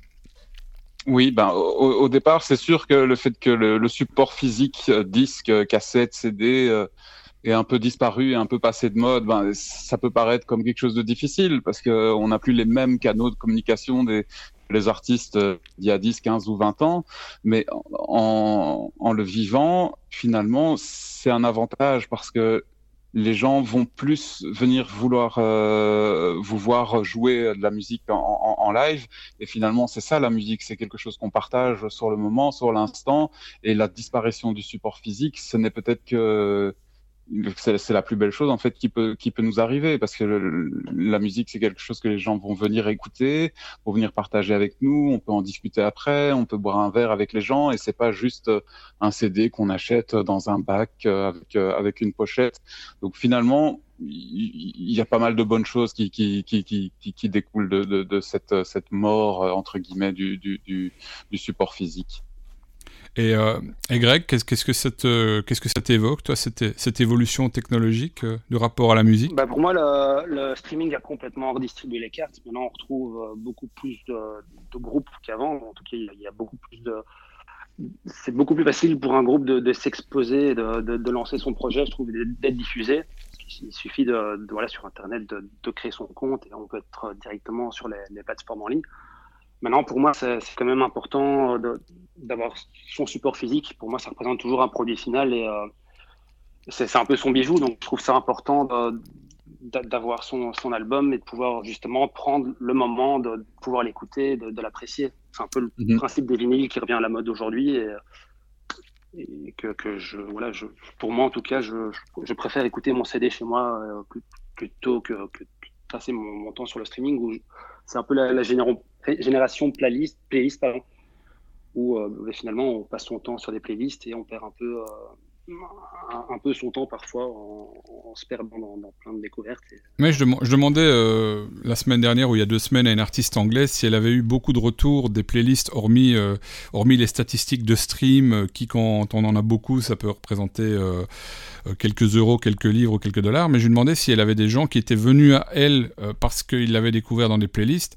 Oui, ben au, au départ, c'est sûr que le fait que le, le support physique, euh, disque, euh, cassette, CD, euh, est un peu disparu et un peu passé de mode, ben, ça peut paraître comme quelque chose de difficile parce que on n'a plus les mêmes canaux de communication des les artistes d'il y a 10, 15 ou 20 ans, mais en, en le vivant, finalement, c'est un avantage parce que les gens vont plus venir vouloir euh, vous voir jouer de la musique en, en, live. Et finalement, c'est ça la musique, c'est quelque chose qu'on partage sur le moment, sur l'instant. Et la disparition du support physique, ce n'est peut-être que c'est la plus belle chose en fait qui peut qui peut nous arriver parce que la musique c'est quelque chose que les gens vont venir écouter, vont venir partager avec nous, on peut en discuter après, on peut boire un verre avec les gens et c'est pas juste un CD qu'on achète dans un bac euh, avec euh, avec une pochette. Donc finalement il y a pas mal de bonnes choses qui qui qui qui, qui découlent de, de, de cette cette mort euh, entre guillemets du, du, du support physique. Et, euh, et Greg, qu'est-ce que ça te, qu'est-ce que ça t'évoque, toi, cette, évolution technologique euh, du rapport à la musique? Bah Pour moi, le, streaming a complètement redistribué les cartes. Maintenant, on retrouve euh, beaucoup plus de, groupes qu'avant. En tout cas, il y a beaucoup plus de. C'est beaucoup plus facile pour un groupe de, s'exposer, de, lancer son projet, je trouve, d'être diffusé. Il suffit de, voilà, sur Internet de, créer son compte et on peut être directement sur les plateformes en ligne. Maintenant, pour moi, c'est quand même important d'avoir son support physique. Pour moi, ça représente toujours un produit final et euh, c'est un peu son bijou. Donc, je trouve ça important d'avoir son, son, album et de pouvoir justement prendre le moment de pouvoir l'écouter, de, de l'apprécier. C'est un peu le mhm. principe des vinyles qui revient à la mode aujourd'hui et, et, que, que je, voilà, je, pour moi en tout cas, je, je préfère écouter mon CD chez moi euh, plutôt que, que passer mon, mon, temps sur le streaming où c'est un peu la, la génération playlist, playlist pardon, où euh, finalement on passe son temps sur des playlists et on perd un peu, euh, un, peu son temps parfois en, se perdant dans, plein de découvertes. Mais je, demandais euh, la semaine dernière ou il y a deux semaines à une artiste anglaise si elle avait eu beaucoup de retours des playlists hormis, hormis les statistiques de stream qui quand on en a beaucoup ça peut représenter quelques euros, quelques livres ou quelques dollars. Mais je lui demandais si elle avait des gens qui étaient venus à elle parce qu'ils l'avaient découvert dans des playlists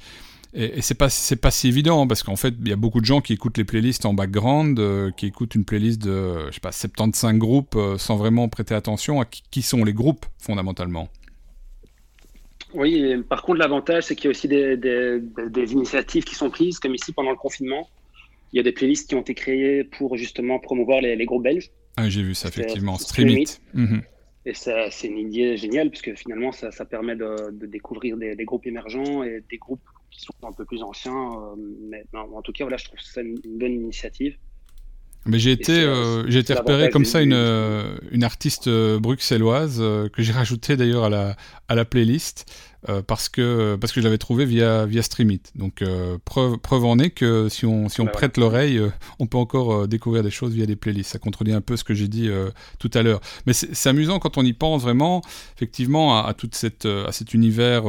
et, et c'est pas c'est pas si évident parce qu'en fait il y a beaucoup de gens qui écoutent les playlists en background, euh, qui écoutent une playlist de je sais pas 75 groupes euh, sans vraiment prêter attention à qui, qui, sont les groupes fondamentalement. Oui, par contre l'avantage c'est qu'il y a aussi des, des, des, initiatives qui sont prises comme ici pendant le confinement. Il y a des playlists qui ont été créées pour justement promouvoir les, les groupes belges. Ah, j'ai vu ça effectivement, Streamit. Mmh. Et c'est une idée géniale parce que finalement ça, ça permet de, de découvrir des, des, groupes émergents et des groupes qui sont un peu plus anciens. Euh, mais non, en tout cas, voilà, je trouve ça une, une bonne initiative. Mais j'ai été, euh, j'ai été repéré comme ça une, euh, une artiste euh, bruxelloise euh, que j'ai rajouté d'ailleurs à la, à la playlist euh, parce que, parce que je l'avais trouvé via, via Streamit. Donc preuve, preuve en est que si on, si on bah prête ouais. l'oreille, on peut encore découvrir des choses via des playlists. Ça contredit un peu ce que j'ai dit tout à l'heure. Mais c'est amusant quand on y pense vraiment, effectivement, à, à, toute cette, à cet univers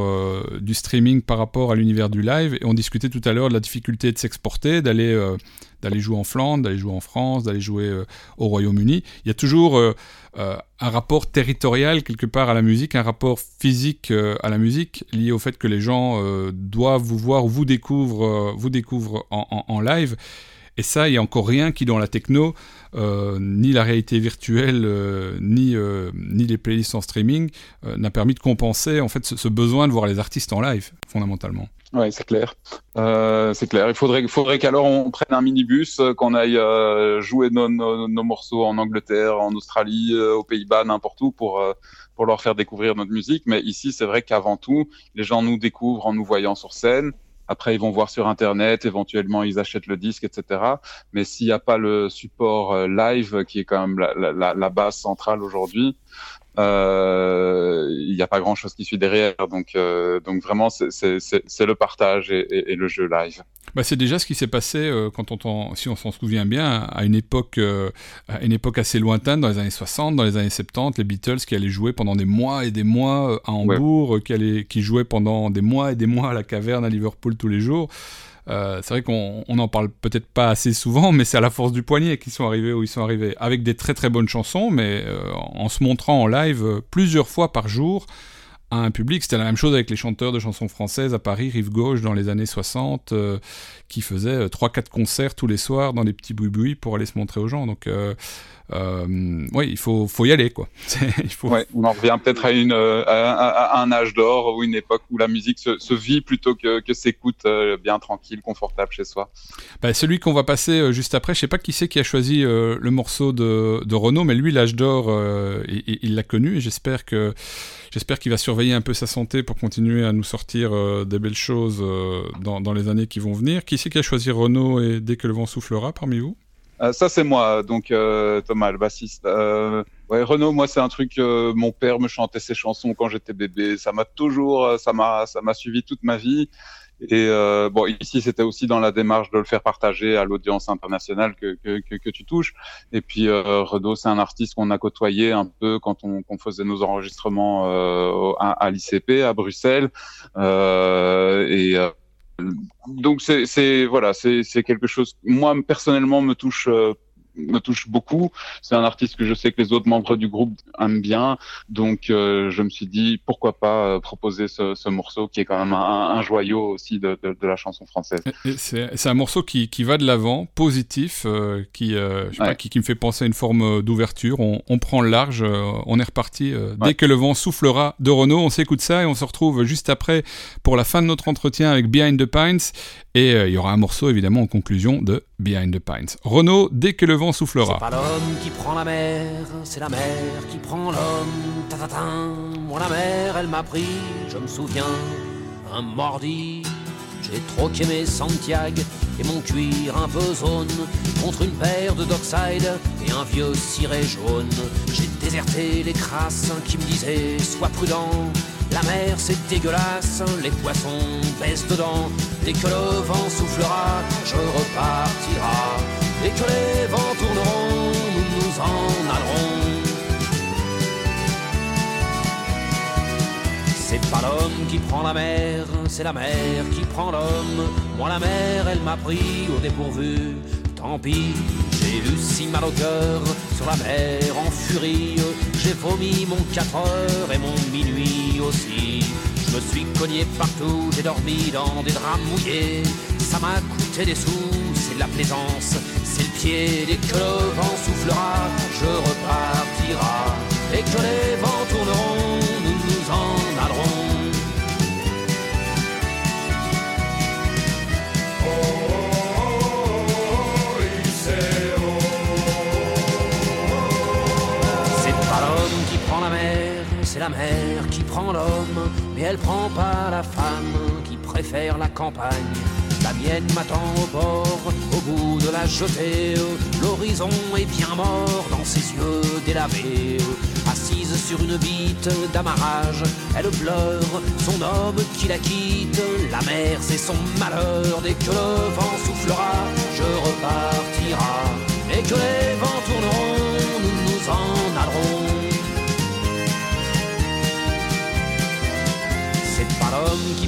du streaming par rapport à l'univers du live. Et on discutait tout à l'heure de la difficulté de s'exporter, d'aller d'aller jouer en Flandre, d'aller jouer en France, d'aller jouer euh, au Royaume-Uni. Il y a toujours euh, euh, un rapport territorial quelque part à la musique, un rapport physique euh, à la musique lié au fait que les gens euh, doivent vous voir, vous découvrent, vous découvrent en, live. Et ça, il n'y a encore rien qui, dans la techno, ni la réalité virtuelle, ni, ni les playlists en streaming, n'a permis de compenser en fait ce besoin de voir les artistes en live, fondamentalement. Oui, c'est clair. Euh, c'est clair. Il faudrait, faudrait qu'alors on prenne un minibus, euh, qu'on aille euh, jouer nos, nos, nos, morceaux en Angleterre, en Australie, euh, aux Pays-Bas, n'importe où pour, euh, pour leur faire découvrir notre musique. Mais ici, c'est vrai qu'avant tout, les gens nous découvrent en nous voyant sur scène. Après, ils vont voir sur Internet, éventuellement, ils achètent le disque, etc. Mais s'il n'y a pas le support euh, live, qui est quand même la, la, la base centrale aujourd'hui, il n'y a pas grand chose qui suit derrière. Donc, euh, donc vraiment, c'est le partage et, et, et, le jeu live. Bah, c'est déjà ce qui s'est passé euh, quand on, si on s'en souvient bien, à une époque, euh, à une époque assez lointaine, dans les années 60, dans les années 70, les Beatles qui allaient jouer pendant des mois et des mois euh, à Hambourg, qui, allaient, qui jouaient pendant des mois et des mois à la caverne à Liverpool tous les jours. C'est vrai qu'on n'en parle peut-être pas assez souvent, mais c'est à la force du poignet qu'ils sont arrivés où ils sont arrivés, avec des très très bonnes chansons, mais en se montrant en live plusieurs fois par jour à un public. C'était la même chose avec les chanteurs de chansons françaises à Paris, Rive Gauche, dans les années 60, euh, qui faisaient 3-4 euh, concerts tous les soirs dans des petits boui pour aller se montrer aux gens. Donc, euh, euh, oui, il faut, faut y aller, quoi. il faut... Ouais, on en revient peut-être à, une, à, un âge d'or ou une époque où la musique se, se vit plutôt que, que s'écoute bien tranquille, confortable chez soi. Bah, celui qu'on va passer juste après, je sais pas qui c'est qui a choisi le morceau de, de Renault, mais lui, l'âge d'or, il l'a connu et j'espère que j'espère qu'il va surveiller un peu sa santé pour continuer à nous sortir des belles choses dans, dans les années qui vont venir. Qui c'est qui a choisi Renault et dès que le vent soufflera parmi vous? Euh, ça c'est moi, donc euh, Thomas, le bassiste. Euh, ouais, Renaud, moi c'est un truc. Euh, mon père me chantait ses chansons quand j'étais bébé. Ça m'a toujours, ça m'a, ça m'a suivi toute ma vie. Et bon, ici c'était aussi dans la démarche de le faire partager à l'audience internationale que, que, que, tu touches. Et puis Renaud, c'est un artiste qu'on a côtoyé un peu quand on, faisait nos enregistrements à, à l'ICP à Bruxelles. et donc c'est voilà c'est quelque chose moi personnellement me touche euh, me touche beaucoup. C'est un artiste que je sais que les autres membres du groupe aiment bien, donc euh, je me suis dit pourquoi pas euh, proposer ce, ce, morceau qui est quand même un, un joyau aussi de, de, de, la chanson française. C'est un morceau qui, qui va de l'avant, positif, euh, qui, je sais pas, qui, qui, me fait penser à une forme d'ouverture. On, on, prend le large, on est reparti. Dès que le vent soufflera de Renault, on s'écoute ça et on se retrouve juste après pour la fin de notre entretien avec Behind the Pines. Et il y aura un morceau évidemment en conclusion de Behind the Pines. Renault, dès que le vent soufflera. C'est pas l'homme qui prend la mer, c'est la mer qui prend l'homme. Tatatin, moi la mer, elle m'a pris, je me souviens, un mordi. J'ai troqué mes Santiago et mon cuir un peu zone contre une paire de Dockside et un vieux ciré jaune. J'ai déserté les crasses qui me disaient sois prudent. La mer c'est dégueulasse, les poissons baissent dedans. Dès que le vent soufflera, je repartira. Et que les vents tourneront, nous nous en allerons. C'est pas l'homme qui prend la mer, c'est la mer qui prend l'homme. Moi la mer, elle m'a pris au dépourvu. Tant pis, j'ai eu si mal au cœur sur la mer en furie. J'ai vomi mon 4 heures et mon minuit aussi. Je me suis cogné partout, j'ai dormi dans des draps mouillés. Ça m'a coûté des sous, c'est de la plaisance, c'est le pied. Le vent soufflera, je repartira. Et que les vents tourneront, nous nous en allerons. C'est pas l'homme qui prend la mer, c'est la mer qui prend l'homme, mais elle prend pas la femme qui préfère la campagne. La mienne m'attend au bord, au bout de la jetée. L'horizon est bien mort dans ses yeux délavés. Assise sur une bite d'amarrage, elle pleure son homme qui la quitte. La mer, c'est son malheur. Dès que le vent soufflera, je repartira. Et que les vents tourneront, nous nous en allerons. C'est pas l'homme qui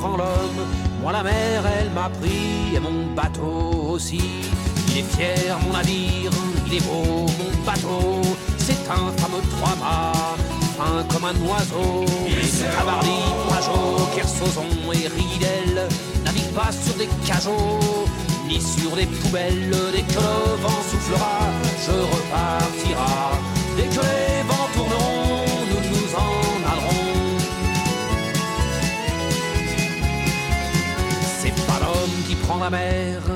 Prend l'homme. Moi la mer, elle m'a pris et mon bateau aussi. Il est fier mon navire, il est beau mon bateau. C'est un fameux trois-mâts, fin comme un oiseau. Tabarly, Pajot, Kersozon et Ridel naviguent pas sur des cajots. ni sur des poubelles. Dès que le vent soufflera, je repartira.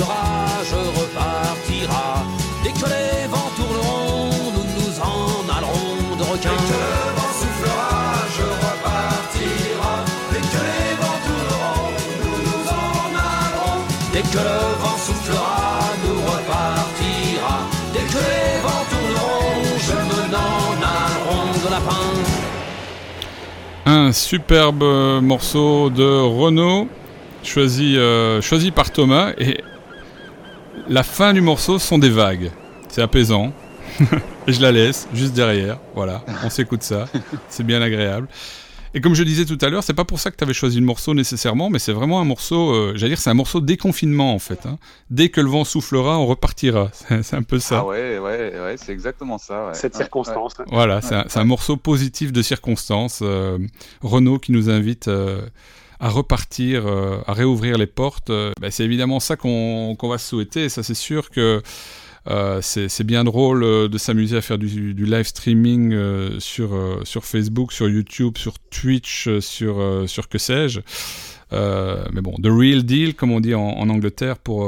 soufflera, je repartira. Dès que les vents tourneront, nous nous en allerons de requins. Dès que le vent soufflera, je repartira. Dès que les vents tourneront, nous nous en allerons. Dès que le vent soufflera, nous repartira. Dès que les vents tourneront, je me n'en allerons de lapin. Un superbe morceau de Renault, choisi, euh, choisi par Thomas. Et la fin du morceau sont des vagues. C'est apaisant. et je la laisse juste derrière. Voilà, on s'écoute ça. C'est bien agréable. Et comme je disais tout à l'heure, c'est pas pour ça que tu avais choisi le morceau nécessairement, mais c'est vraiment un morceau, euh, j'allais dire, c'est un morceau déconfinement en fait. hein. Dès que le vent soufflera, on repartira. C'est un peu ça. Ah ouais, ouais, ouais, c'est exactement ça. ouais. Cette Ouais, circonstance. Voilà, c'est un, morceau positif de circonstance. euh, Renault qui nous invite euh, à repartir, euh, à réouvrir les portes. Euh, bah, c'est évidemment ça qu'on va souhaiter. Et ça, c'est sûr que euh, c'est bien drôle de s'amuser à faire du, du live streaming euh, sur, euh, sur Facebook, sur YouTube, sur Twitch, sur, sur que sais-je. Mais bon, the real deal, comme on dit en, en Angleterre pour,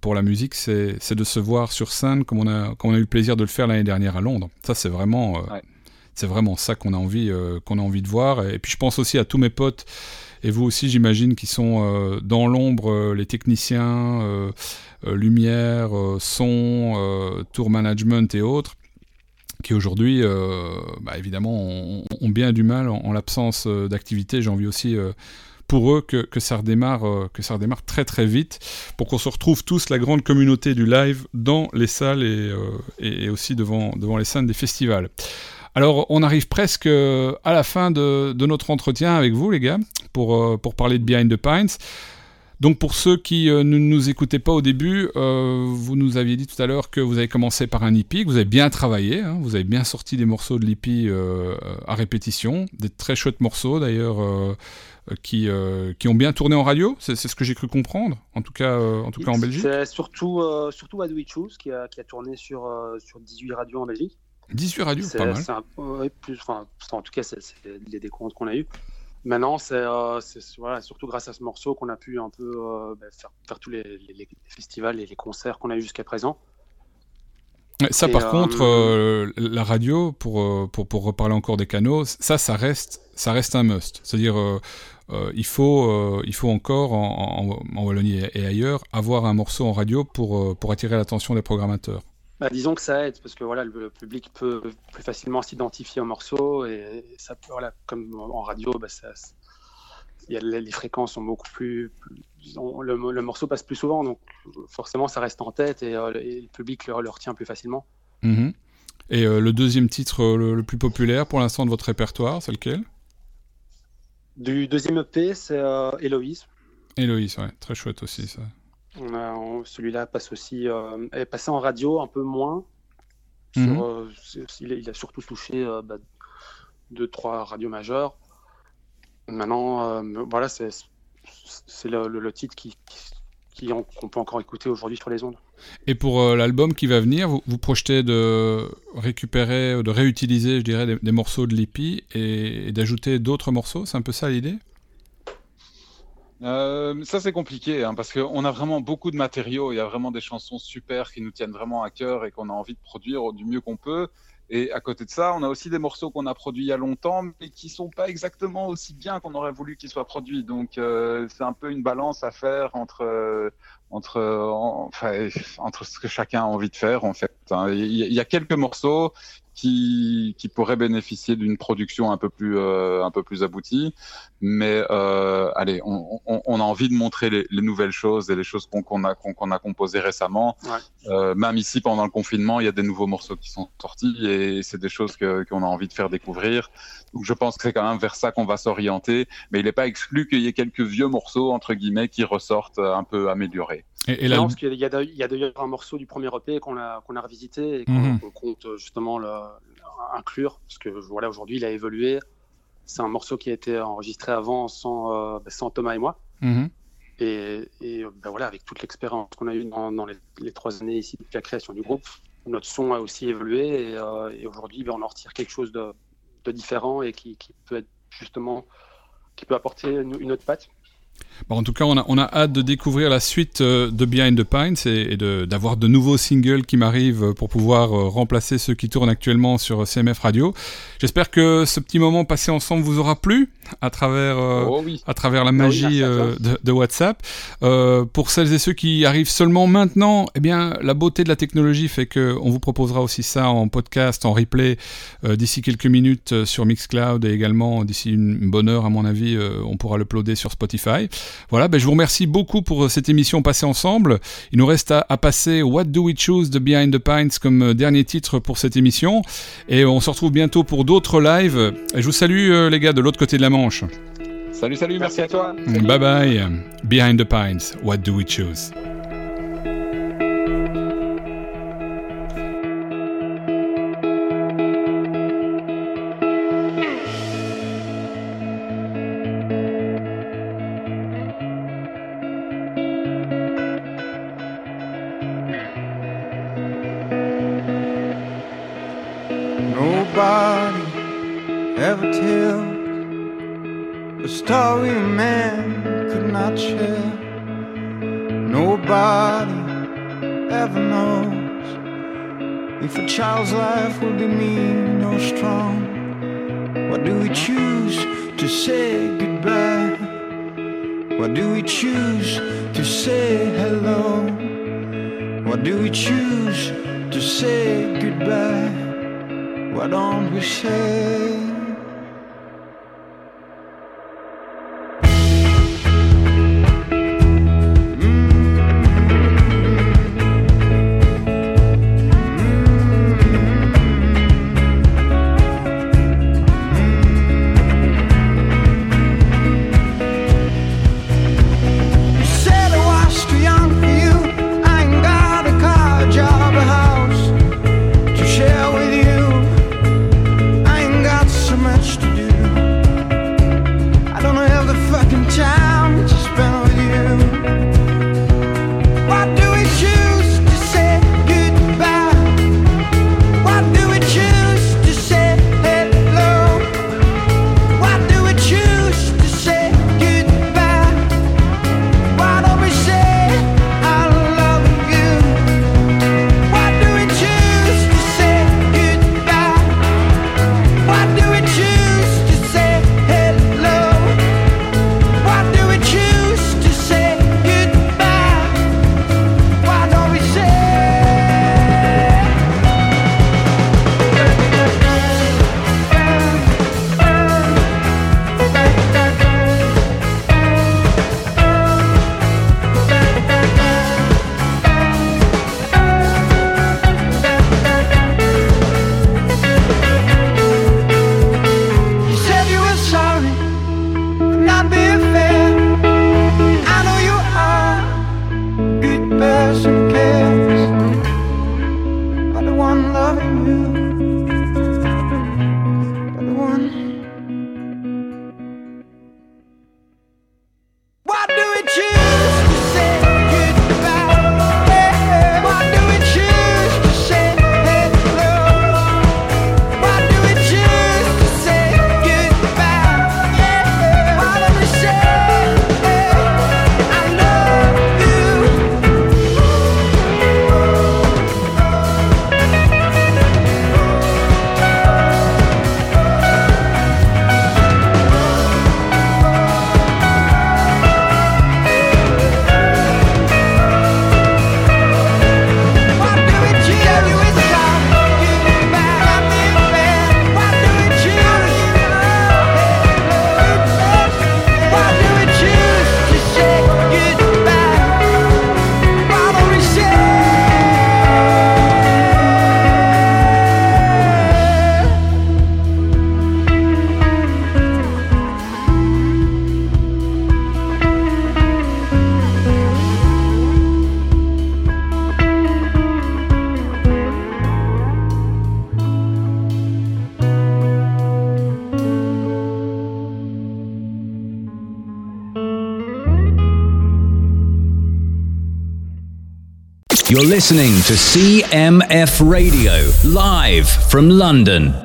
pour la musique, c'est de se voir sur scène comme on a, comme on a eu le plaisir de le faire l'année dernière à Londres. Ça, c'est vraiment, Ouais. c'est vraiment ça qu'on a envie, qu'on a envie de voir. Et puis je pense aussi à tous mes potes et vous aussi, j'imagine, qui sont euh, dans l'ombre, euh, les techniciens, euh, lumière, son, tour management et autres, qui aujourd'hui, bah, évidemment, ont, bien du mal en, en l'absence d'activité. J'ai envie aussi pour eux que, ça redémarre, que ça redémarre très très vite, pour qu'on se retrouve tous, la grande communauté du live, dans les salles et, et aussi devant, devant les scènes des festivals. Alors, on arrive presque euh, à la fin de, notre entretien avec vous, les gars, pour, euh, pour parler de Behind the Pines. Donc, pour ceux qui euh, ne nous écoutaient pas au début, vous nous aviez dit tout à l'heure que vous avez commencé par un hippie, que vous avez bien travaillé, hein, vous avez bien sorti des morceaux de l'hippie euh, à répétition, des très chouettes morceaux d'ailleurs. qui, qui ont bien tourné en radio, c'est ce que j'ai cru comprendre, en tout cas, en, tout cas en Belgique. C'est surtout, surtout Choose qui a, qui a tourné sur, sur 18 radios en Belgique. 18 radios, C'est- pas mal. c'est un- ouais, plus, enfin, en tout cas, c'est les décomptes qu'on a eu. Maintenant, c'est euh, c'est- voilà, surtout grâce à ce morceau qu'on a pu un peu euh, bah, faire, faire tous les, les- les festivals et les concerts qu'on a eu jusqu'à présent. Ça, Et, par euh, contre, la radio, pour, pour, pour reparler encore des canaux, ça, ça reste, ça reste un must. C'est-à-dire, il, faut, il faut encore, en, en, en Wallonie et, ailleurs, avoir un morceau en radio pour, pour attirer l'attention des programmateurs. Bah, disons que ça aide parce que voilà, le, le public peut plus facilement s'identifier au morceau et ça peut, voilà, comme en radio, bah, ça, il y a, les fréquences sont beaucoup plus, plus- le, le morceau passe plus souvent, donc forcément ça reste en tête et, euh, et le public le, le retient plus facilement. Mhm. Et euh, le deuxième titre euh, le, le plus populaire pour l'instant de votre répertoire, c'est lequel? Du deuxième EP, c'est euh, Héloïse. Héloïse, ouais, très chouette aussi ça. On- Celui-là passe aussi, euh, est passé en radio un peu moins. Sur, Mhm. euh, il, a, il a surtout touché euh, bah, deux, trois radios majeures. Maintenant, euh, voilà, c'est le, le- le titre qui, qui, qu'on peut encore écouter aujourd'hui sur les ondes. Et pour euh, l'album qui va venir, vous, vous projetez de récupérer, de réutiliser, je dirais, des, des morceaux de et, et d'ajouter d'autres morceaux C'est un peu ça l'idée? Euh, ça c'est compliqué hein, parce qu'on a vraiment beaucoup de matériaux, il y a vraiment des chansons super qui nous tiennent vraiment à cœur et qu'on a envie de produire du mieux qu'on peut. Et à côté de ça, on a aussi des morceaux qu'on a produits il y a longtemps mais qui sont pas exactement aussi bien qu'on aurait voulu qu'ils soient produits. Donc euh, c'est un peu une balance à faire entre euh, entre entre ce que chacun a envie de faire en fait. hein. Il y a quelques morceaux qui, qui pourrait bénéficier d'une production un peu plus, euh, un peu plus aboutie. Mais euh, allez, on, on, on, a envie de montrer les, les, nouvelles choses et les choses qu'on a, qu'on a composées récemment. Ouais. Euh, même ici, pendant le confinement, il y a des nouveaux morceaux qui sont sortis et c'est des choses qu'on a envie de faire découvrir. Donc je pense que c'est quand même vers ça qu'on va s'orienter. Mais il n'est pas exclu qu'il y ait quelques vieux morceaux, entre guillemets, qui ressortent un peu améliorés. Et, et là, non, parce qu'il y a d'ailleurs un morceau du premier EP qu'on a, qu'on a revisité et qu'on qu compte justement le, inclure, parce que voilà, aujourd'hui il a évolué. C'est un morceau qui a été enregistré avant sans, euh, sans Thomas et moi. -hmm. Et, et ben voilà, avec toute l'expérience qu'on a eue dans, dans les, les, trois années ici depuis la création du groupe, notre son a aussi évolué et, euh, et aujourd'hui ben, on en retire quelque chose de, de différent et qui, qui, peut être justement qui peut apporter une, une autre patte. Bon, en tout cas, on a, on a, hâte de découvrir la suite euh, de Behind the Pines et, et d'avoir de, de, nouveaux singles qui m'arrivent pour pouvoir euh, remplacer ceux qui tournent actuellement sur CMF Radio. J'espère que ce petit moment passé ensemble vous aura plu à travers, euh, oh, oui. à travers la magie oui, de, de, WhatsApp. pour celles et ceux qui arrivent seulement maintenant, eh bien, la beauté de la technologie fait qu'on vous proposera aussi ça en podcast, en replay d'ici quelques minutes sur Mixcloud et également d'ici une bonne heure, à mon avis, on pourra l'uploader sur Spotify. Voilà, ben je vous remercie beaucoup pour cette émission passée ensemble. Il nous reste à, à, passer What Do We Choose de Behind the Pines comme dernier titre pour cette émission. Et on se retrouve bientôt pour d'autres lives. Et je vous salue euh, les gars de l'autre côté de la Manche. Salut, salut, merci, merci à toi. Salut. Bye bye. Behind the Pines, What Do We Choose You're listening to CMF Radio, live from London.